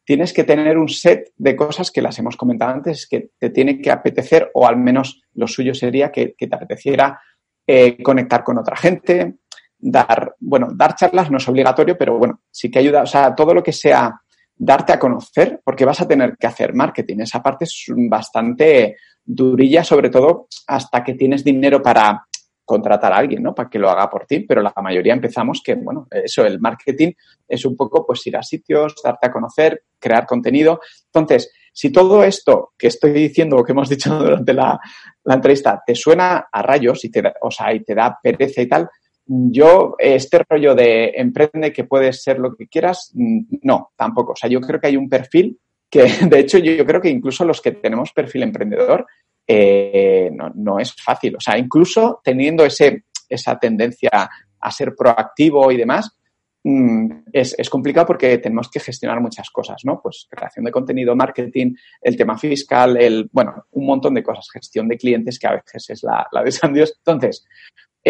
Tienes que tener un set de cosas que las hemos comentado antes, que te tiene que apetecer, o al menos lo suyo sería que, te apeteciera eh, conectar con otra gente, dar, bueno, dar charlas no es obligatorio, pero bueno, sí que ayuda, o sea, todo lo que sea darte a conocer, porque vas a tener que hacer marketing. Esa parte es bastante durilla, sobre todo hasta que tienes dinero para contratar a alguien, ¿no? Para que lo haga por ti, pero la mayoría empezamos que, bueno, eso, el marketing es un poco, pues, ir a sitios, darte a conocer, crear contenido. Entonces, si todo esto que estoy diciendo o que hemos dicho durante la, entrevista te suena a rayos y te, o sea, y te da pereza y tal, yo, este rollo de emprende que puedes ser lo que quieras, no, tampoco. O sea, yo creo que hay un perfil que, de hecho, yo, creo que incluso los que tenemos perfil emprendedor, eh, no, es fácil. O sea, incluso teniendo ese, esa tendencia a ser proactivo y demás, mm, es, es, complicado porque tenemos que gestionar muchas cosas, ¿no? Pues creación de contenido, marketing, el tema fiscal, el, bueno, un montón de cosas, gestión de clientes que a veces es la, la de San Dios. Entonces,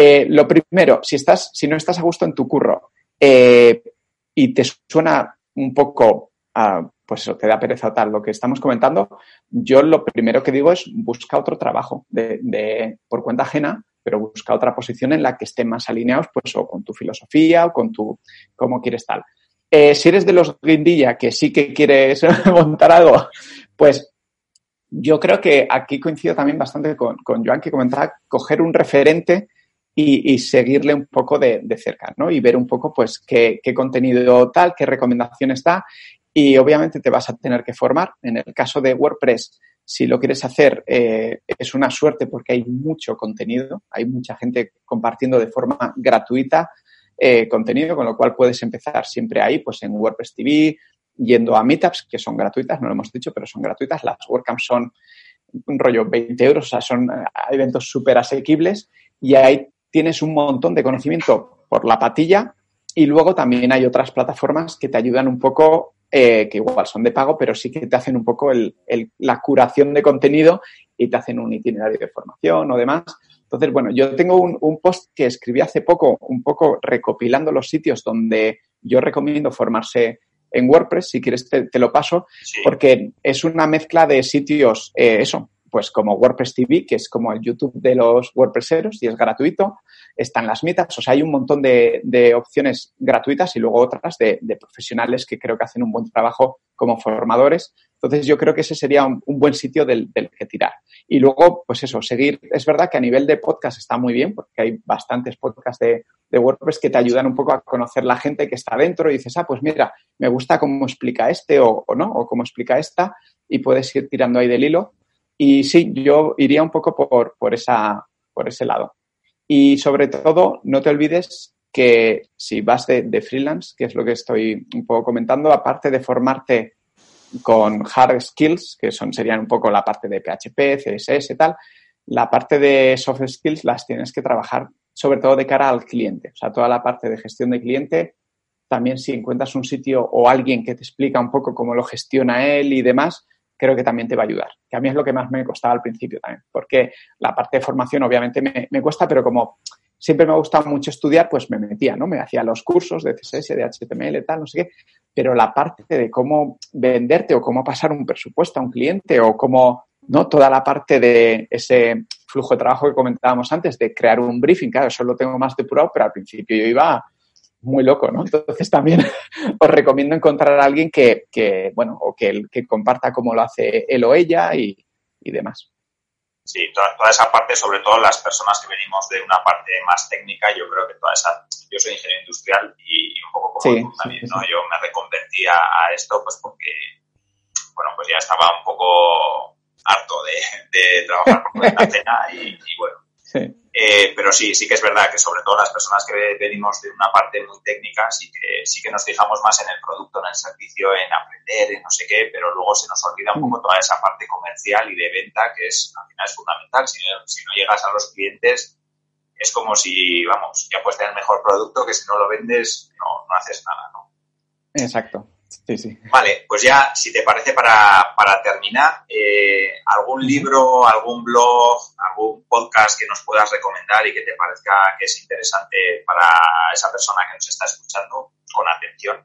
eh, lo primero, si, estás, si no estás a gusto en tu curro eh, y te suena un poco, pues eso, te da pereza tal lo que estamos comentando, yo lo primero que digo es busca otro trabajo de, por cuenta ajena, pero busca otra posición en la que estén más alineados, pues o con tu filosofía o con tu cómo quieres tal. Eh, si eres de los guindilla que sí que quieres montar algo, pues yo creo que aquí coincido también bastante con, Joan, que comentaba coger un referente y, seguirle un poco de, cerca, ¿no? Y ver un poco, pues, qué, contenido tal, qué recomendaciones da. Y obviamente te vas a tener que formar. En el caso de WordPress, si lo quieres hacer, eh, es una suerte porque hay mucho contenido, hay mucha gente compartiendo de forma gratuita eh, contenido, con lo cual puedes empezar siempre ahí, pues en WordPress TV, yendo a meetups, que son gratuitas, no lo hemos dicho, pero son gratuitas. Las WordCamps son un rollo 20 euros, o sea, son eh, eventos súper asequibles y ahí tienes un montón de conocimiento por la patilla y luego también hay otras plataformas que te ayudan un poco, eh, que igual son de pago, pero sí que te hacen un poco el, la curación de contenido y te hacen un itinerario de formación o demás. Entonces, bueno, yo tengo un, post que escribí hace poco, un poco recopilando los sitios donde yo recomiendo formarse en WordPress, si quieres te, lo paso, porque es una mezcla de sitios, eh, eso, pues como WordPress TV, que es como el YouTube de los WordPresseros y es gratuito. Están las meetups, o sea, hay un montón de, opciones gratuitas y luego otras de, profesionales que creo que hacen un buen trabajo como formadores. Entonces, yo creo que ese sería un, buen sitio del, que tirar. Y luego, pues eso, seguir. Es verdad que a nivel de podcast está muy bien, porque hay bastantes podcasts de, WordPress que te ayudan un poco a conocer la gente que está dentro y dices, ah, pues mira, me gusta cómo explica este o, o no, o cómo explica esta, y puedes ir tirando ahí del hilo. Y sí, yo iría un poco por, por, esa, por ese lado. Y sobre todo, no te olvides que si vas de, freelance, que es lo que estoy un poco comentando, aparte de formarte con hard skills, que son, serían un poco la parte de PHP, CSS y tal, la parte de soft skills las tienes que trabajar sobre todo de cara al cliente. O sea, toda la parte de gestión de cliente, también si encuentras un sitio o alguien que te explica un poco cómo lo gestiona él y demás, creo que también te va a ayudar. Que a mí es lo que más me costaba al principio también, porque la parte de formación obviamente me, cuesta, pero como siempre me ha gustado mucho estudiar, pues me metía, ¿no? Me hacía los cursos de CSS, de HTML, tal, no sé qué, pero la parte de cómo venderte o cómo pasar un presupuesto a un cliente o cómo, ¿no? Toda la parte de ese flujo de trabajo que comentábamos antes, de crear un briefing, claro, eso lo tengo más depurado, pero al principio yo iba muy loco, ¿no? Entonces también os recomiendo encontrar a alguien que, bueno, o que, que comparta cómo lo hace él o ella y, demás. Sí, toda, esa parte, sobre todo las personas que venimos de una parte más técnica, yo creo que toda esa, yo soy ingeniero industrial y, un poco como tú también, ¿no? Yo me reconvertí a, esto pues porque, bueno, pues ya estaba un poco harto de, trabajar por la cena y, y bueno, eh, pero sí, sí que es verdad que sobre todo las personas que venimos de una parte muy técnica, sí que, sí que nos fijamos más en el producto, en el servicio, en aprender, en no sé qué, pero luego se nos olvida un poco toda esa parte comercial y de venta que es, al final es fundamental. Si no, si no llegas a los clientes, es como si, vamos, ya puedes tener mejor producto que si no lo vendes, no, no haces nada, ¿no? Exacto. Sí, sí. Vale, pues ya, si te parece, para, para terminar, eh, ¿algún libro, algún blog, algún podcast que nos puedas recomendar y que te parezca que es interesante para esa persona que nos está escuchando con atención?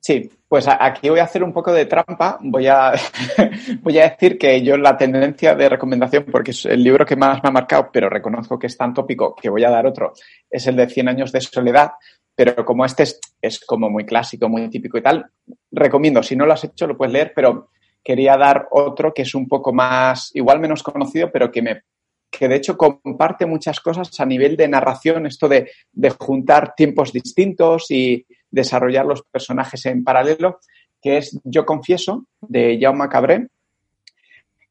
Sí, pues aquí voy a hacer un poco de trampa. Voy a, voy a decir que yo la tendencia de recomendación, porque es el libro que más me ha marcado, pero reconozco que es tan tópico que voy a dar otro, es el de 100 años de soledad, pero como este es, como muy clásico, muy típico y tal, recomiendo, si no lo has hecho, lo puedes leer, pero quería dar otro que es un poco más, igual menos conocido, pero que me que de hecho comparte muchas cosas a nivel de narración, esto de, juntar tiempos distintos y desarrollar los personajes en paralelo, que es Yo Confieso, de Jaume Cabré,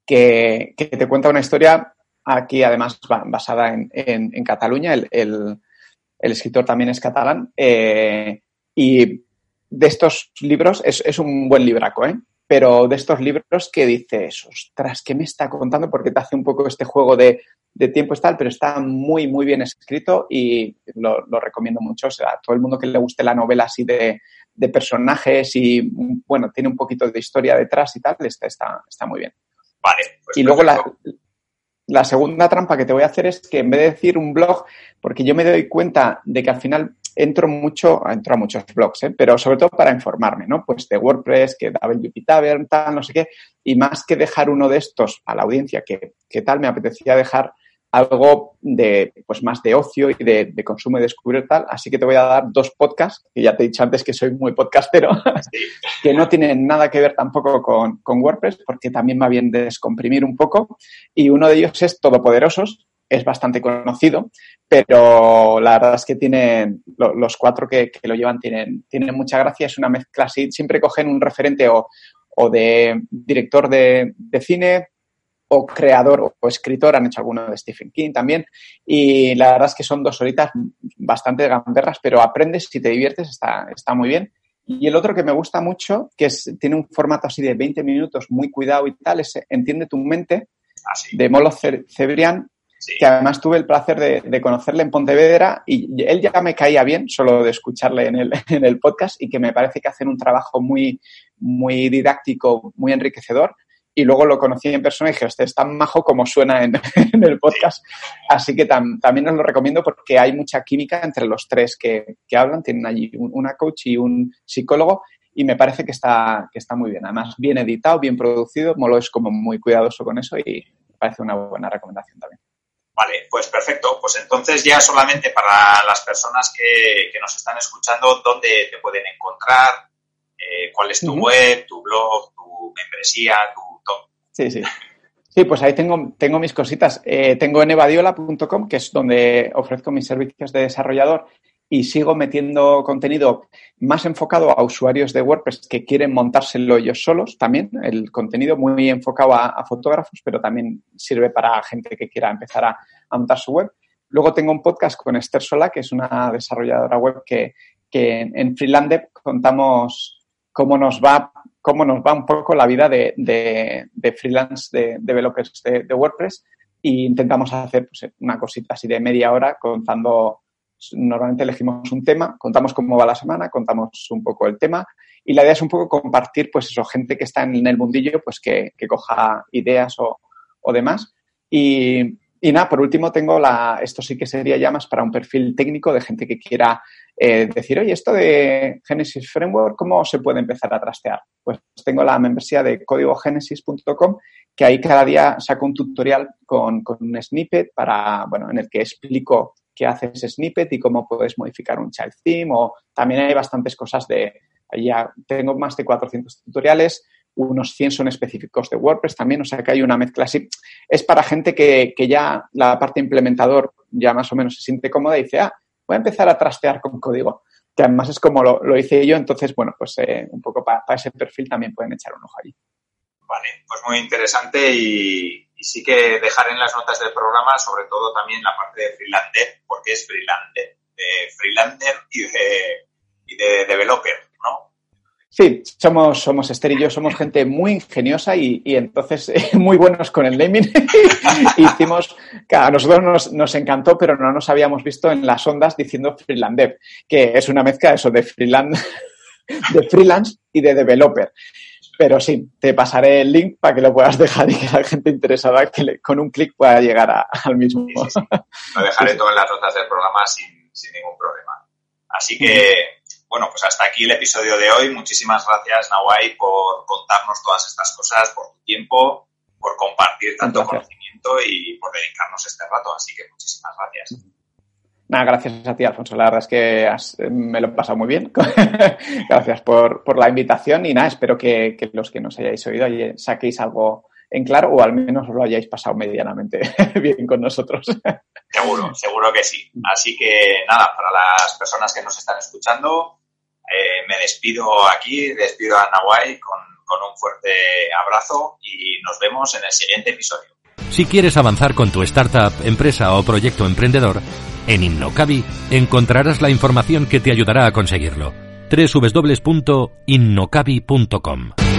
que, te cuenta una historia aquí además basada en, Cataluña. el, el escritor también es catalán, eh, y de estos libros, es, un buen libraco, ¿eh? pero de estos libros que dices, ostras, ¿qué me está contando? Porque te hace un poco este juego de, tiempo y tal, pero está muy, muy bien escrito y lo, recomiendo mucho. O sea, a todo el mundo que le guste la novela así de, personajes y, bueno, tiene un poquito de historia detrás y tal, está, está, está muy bien. Vale. Pues y luego la, la segunda trampa que te voy a hacer es que en vez de decir un blog, porque yo me doy cuenta de que al final entro mucho, entro a muchos blogs, ¿eh? pero sobre todo para informarme, ¿no? Pues de WordPress, que WP Tavern, tal, no sé qué, y más que dejar uno de estos a la audiencia, que, tal me apetecía dejar algo de, pues más de ocio y de, consumo y descubrir tal. Así que te voy a dar dos podcasts, que ya te he dicho antes que soy muy podcastero, que no tienen nada que ver tampoco con, con, WordPress, porque también va bien descomprimir un poco. Y uno de ellos es Todopoderosos, es bastante conocido, pero la verdad es que tienen, los cuatro que, lo llevan tienen, tienen mucha gracia. Es una mezcla así, siempre cogen un referente o, o de director de, de cine, o creador o escritor, han hecho alguno de Stephen King también, y la verdad es que son dos horitas bastante gamberras, pero aprendes si te diviertes, está, está muy bien. Y el otro que me gusta mucho, que es, tiene un formato así de 20 minutos, muy cuidado y tal, es Entiende tu mente, ah, de Molo Cebrián, que además tuve el placer de, conocerle en Pontevedra y él ya me caía bien, solo de escucharle en el, en el podcast y que me parece que hacen un trabajo muy, muy didáctico, muy enriquecedor y luego lo conocí en persona y dije, este es tan majo como suena en, el podcast. Así que también os lo recomiendo porque hay mucha química entre los tres que, hablan. Tienen allí una coach y un psicólogo y me parece que está, que está muy bien. Además, bien editado, bien producido. Molo es como muy cuidadoso con eso y me parece una buena recomendación también. Vale, pues perfecto. Pues entonces ya solamente para las personas que, nos están escuchando, ¿dónde te pueden encontrar? Eh, ¿Cuál es tu web, tu blog, tu membresía, tu Sí, sí. Sí, pues ahí tengo, tengo mis cositas. Eh, tengo enevadiola.com, que es donde ofrezco mis servicios de desarrollador y sigo metiendo contenido más enfocado a usuarios de WordPress que quieren montárselo ellos solos también. El contenido muy enfocado a, fotógrafos, pero también sirve para gente que quiera empezar a, montar su web. Luego tengo un podcast con Esther Sola, que es una desarrolladora web que, que en Freelander contamos cómo nos va cómo nos va un poco la vida de, de, freelance de developers de, WordPress e intentamos hacer pues, una cosita así de media hora contando, normalmente elegimos un tema, contamos cómo va la semana, contamos un poco el tema y la idea es un poco compartir pues eso, gente que está en el mundillo pues que, que coja ideas o, o demás. Y, y nada, por último tengo la, esto sí que sería ya más para un perfil técnico de gente que quiera eh, decir, oye, esto de Genesis Framework, ¿cómo se puede empezar a trastear? Pues tengo la membresía de códigogenesis.com que ahí cada día saco un tutorial con, un snippet para, bueno, en el que explico qué hace ese snippet y cómo puedes modificar un child theme o también hay bastantes cosas de, ya tengo más de 400 tutoriales, unos 100 son específicos de WordPress también, o sea que hay una mezcla así. Es para gente que, que ya la parte implementador ya más o menos se siente cómoda y dice, ah, voy a empezar a trastear con código, que además es como lo, hice yo, entonces, bueno, pues eh, un poco para ese perfil también pueden echar un ojo allí. Vale, pues muy interesante y, sí que dejar en las notas del programa sobre todo también la parte de freelander, porque es freelander, de freelander y de, y de developer, ¿no? Sí, somos, somos Esther y yo, somos gente muy ingeniosa y, entonces muy buenos con el naming. Hicimos, a nosotros nos, nos, encantó, pero no nos habíamos visto en las ondas diciendo freelander, que es una mezcla de eso de freelance, de freelance y de developer. Pero sí, te pasaré el link para que lo puedas dejar y que la gente interesada que con un clic pueda llegar al mismo. Lo dejaré todo en las notas del programa sin, sin ningún problema. Así que bueno, pues hasta aquí el episodio de hoy. Muchísimas gracias, Nawai, por contarnos todas estas cosas, por tu tiempo, por compartir tanto conocimiento y por dedicarnos este rato. Así que muchísimas gracias. Nada, gracias a ti, Alfonso. La verdad es que me lo he pasado muy bien. gracias por, la invitación y nada, espero que, los que nos hayáis oído saquéis algo en claro o al menos lo hayáis pasado medianamente bien con nosotros. Seguro, seguro que sí. Así que nada, para las personas que nos están escuchando, eh, me despido aquí, despido a Nawai con, con un fuerte abrazo y nos vemos en el siguiente episodio. Si quieres avanzar con tu startup, empresa o proyecto emprendedor, en Innocabi encontrarás la información que te ayudará a conseguirlo. www.innocabi.com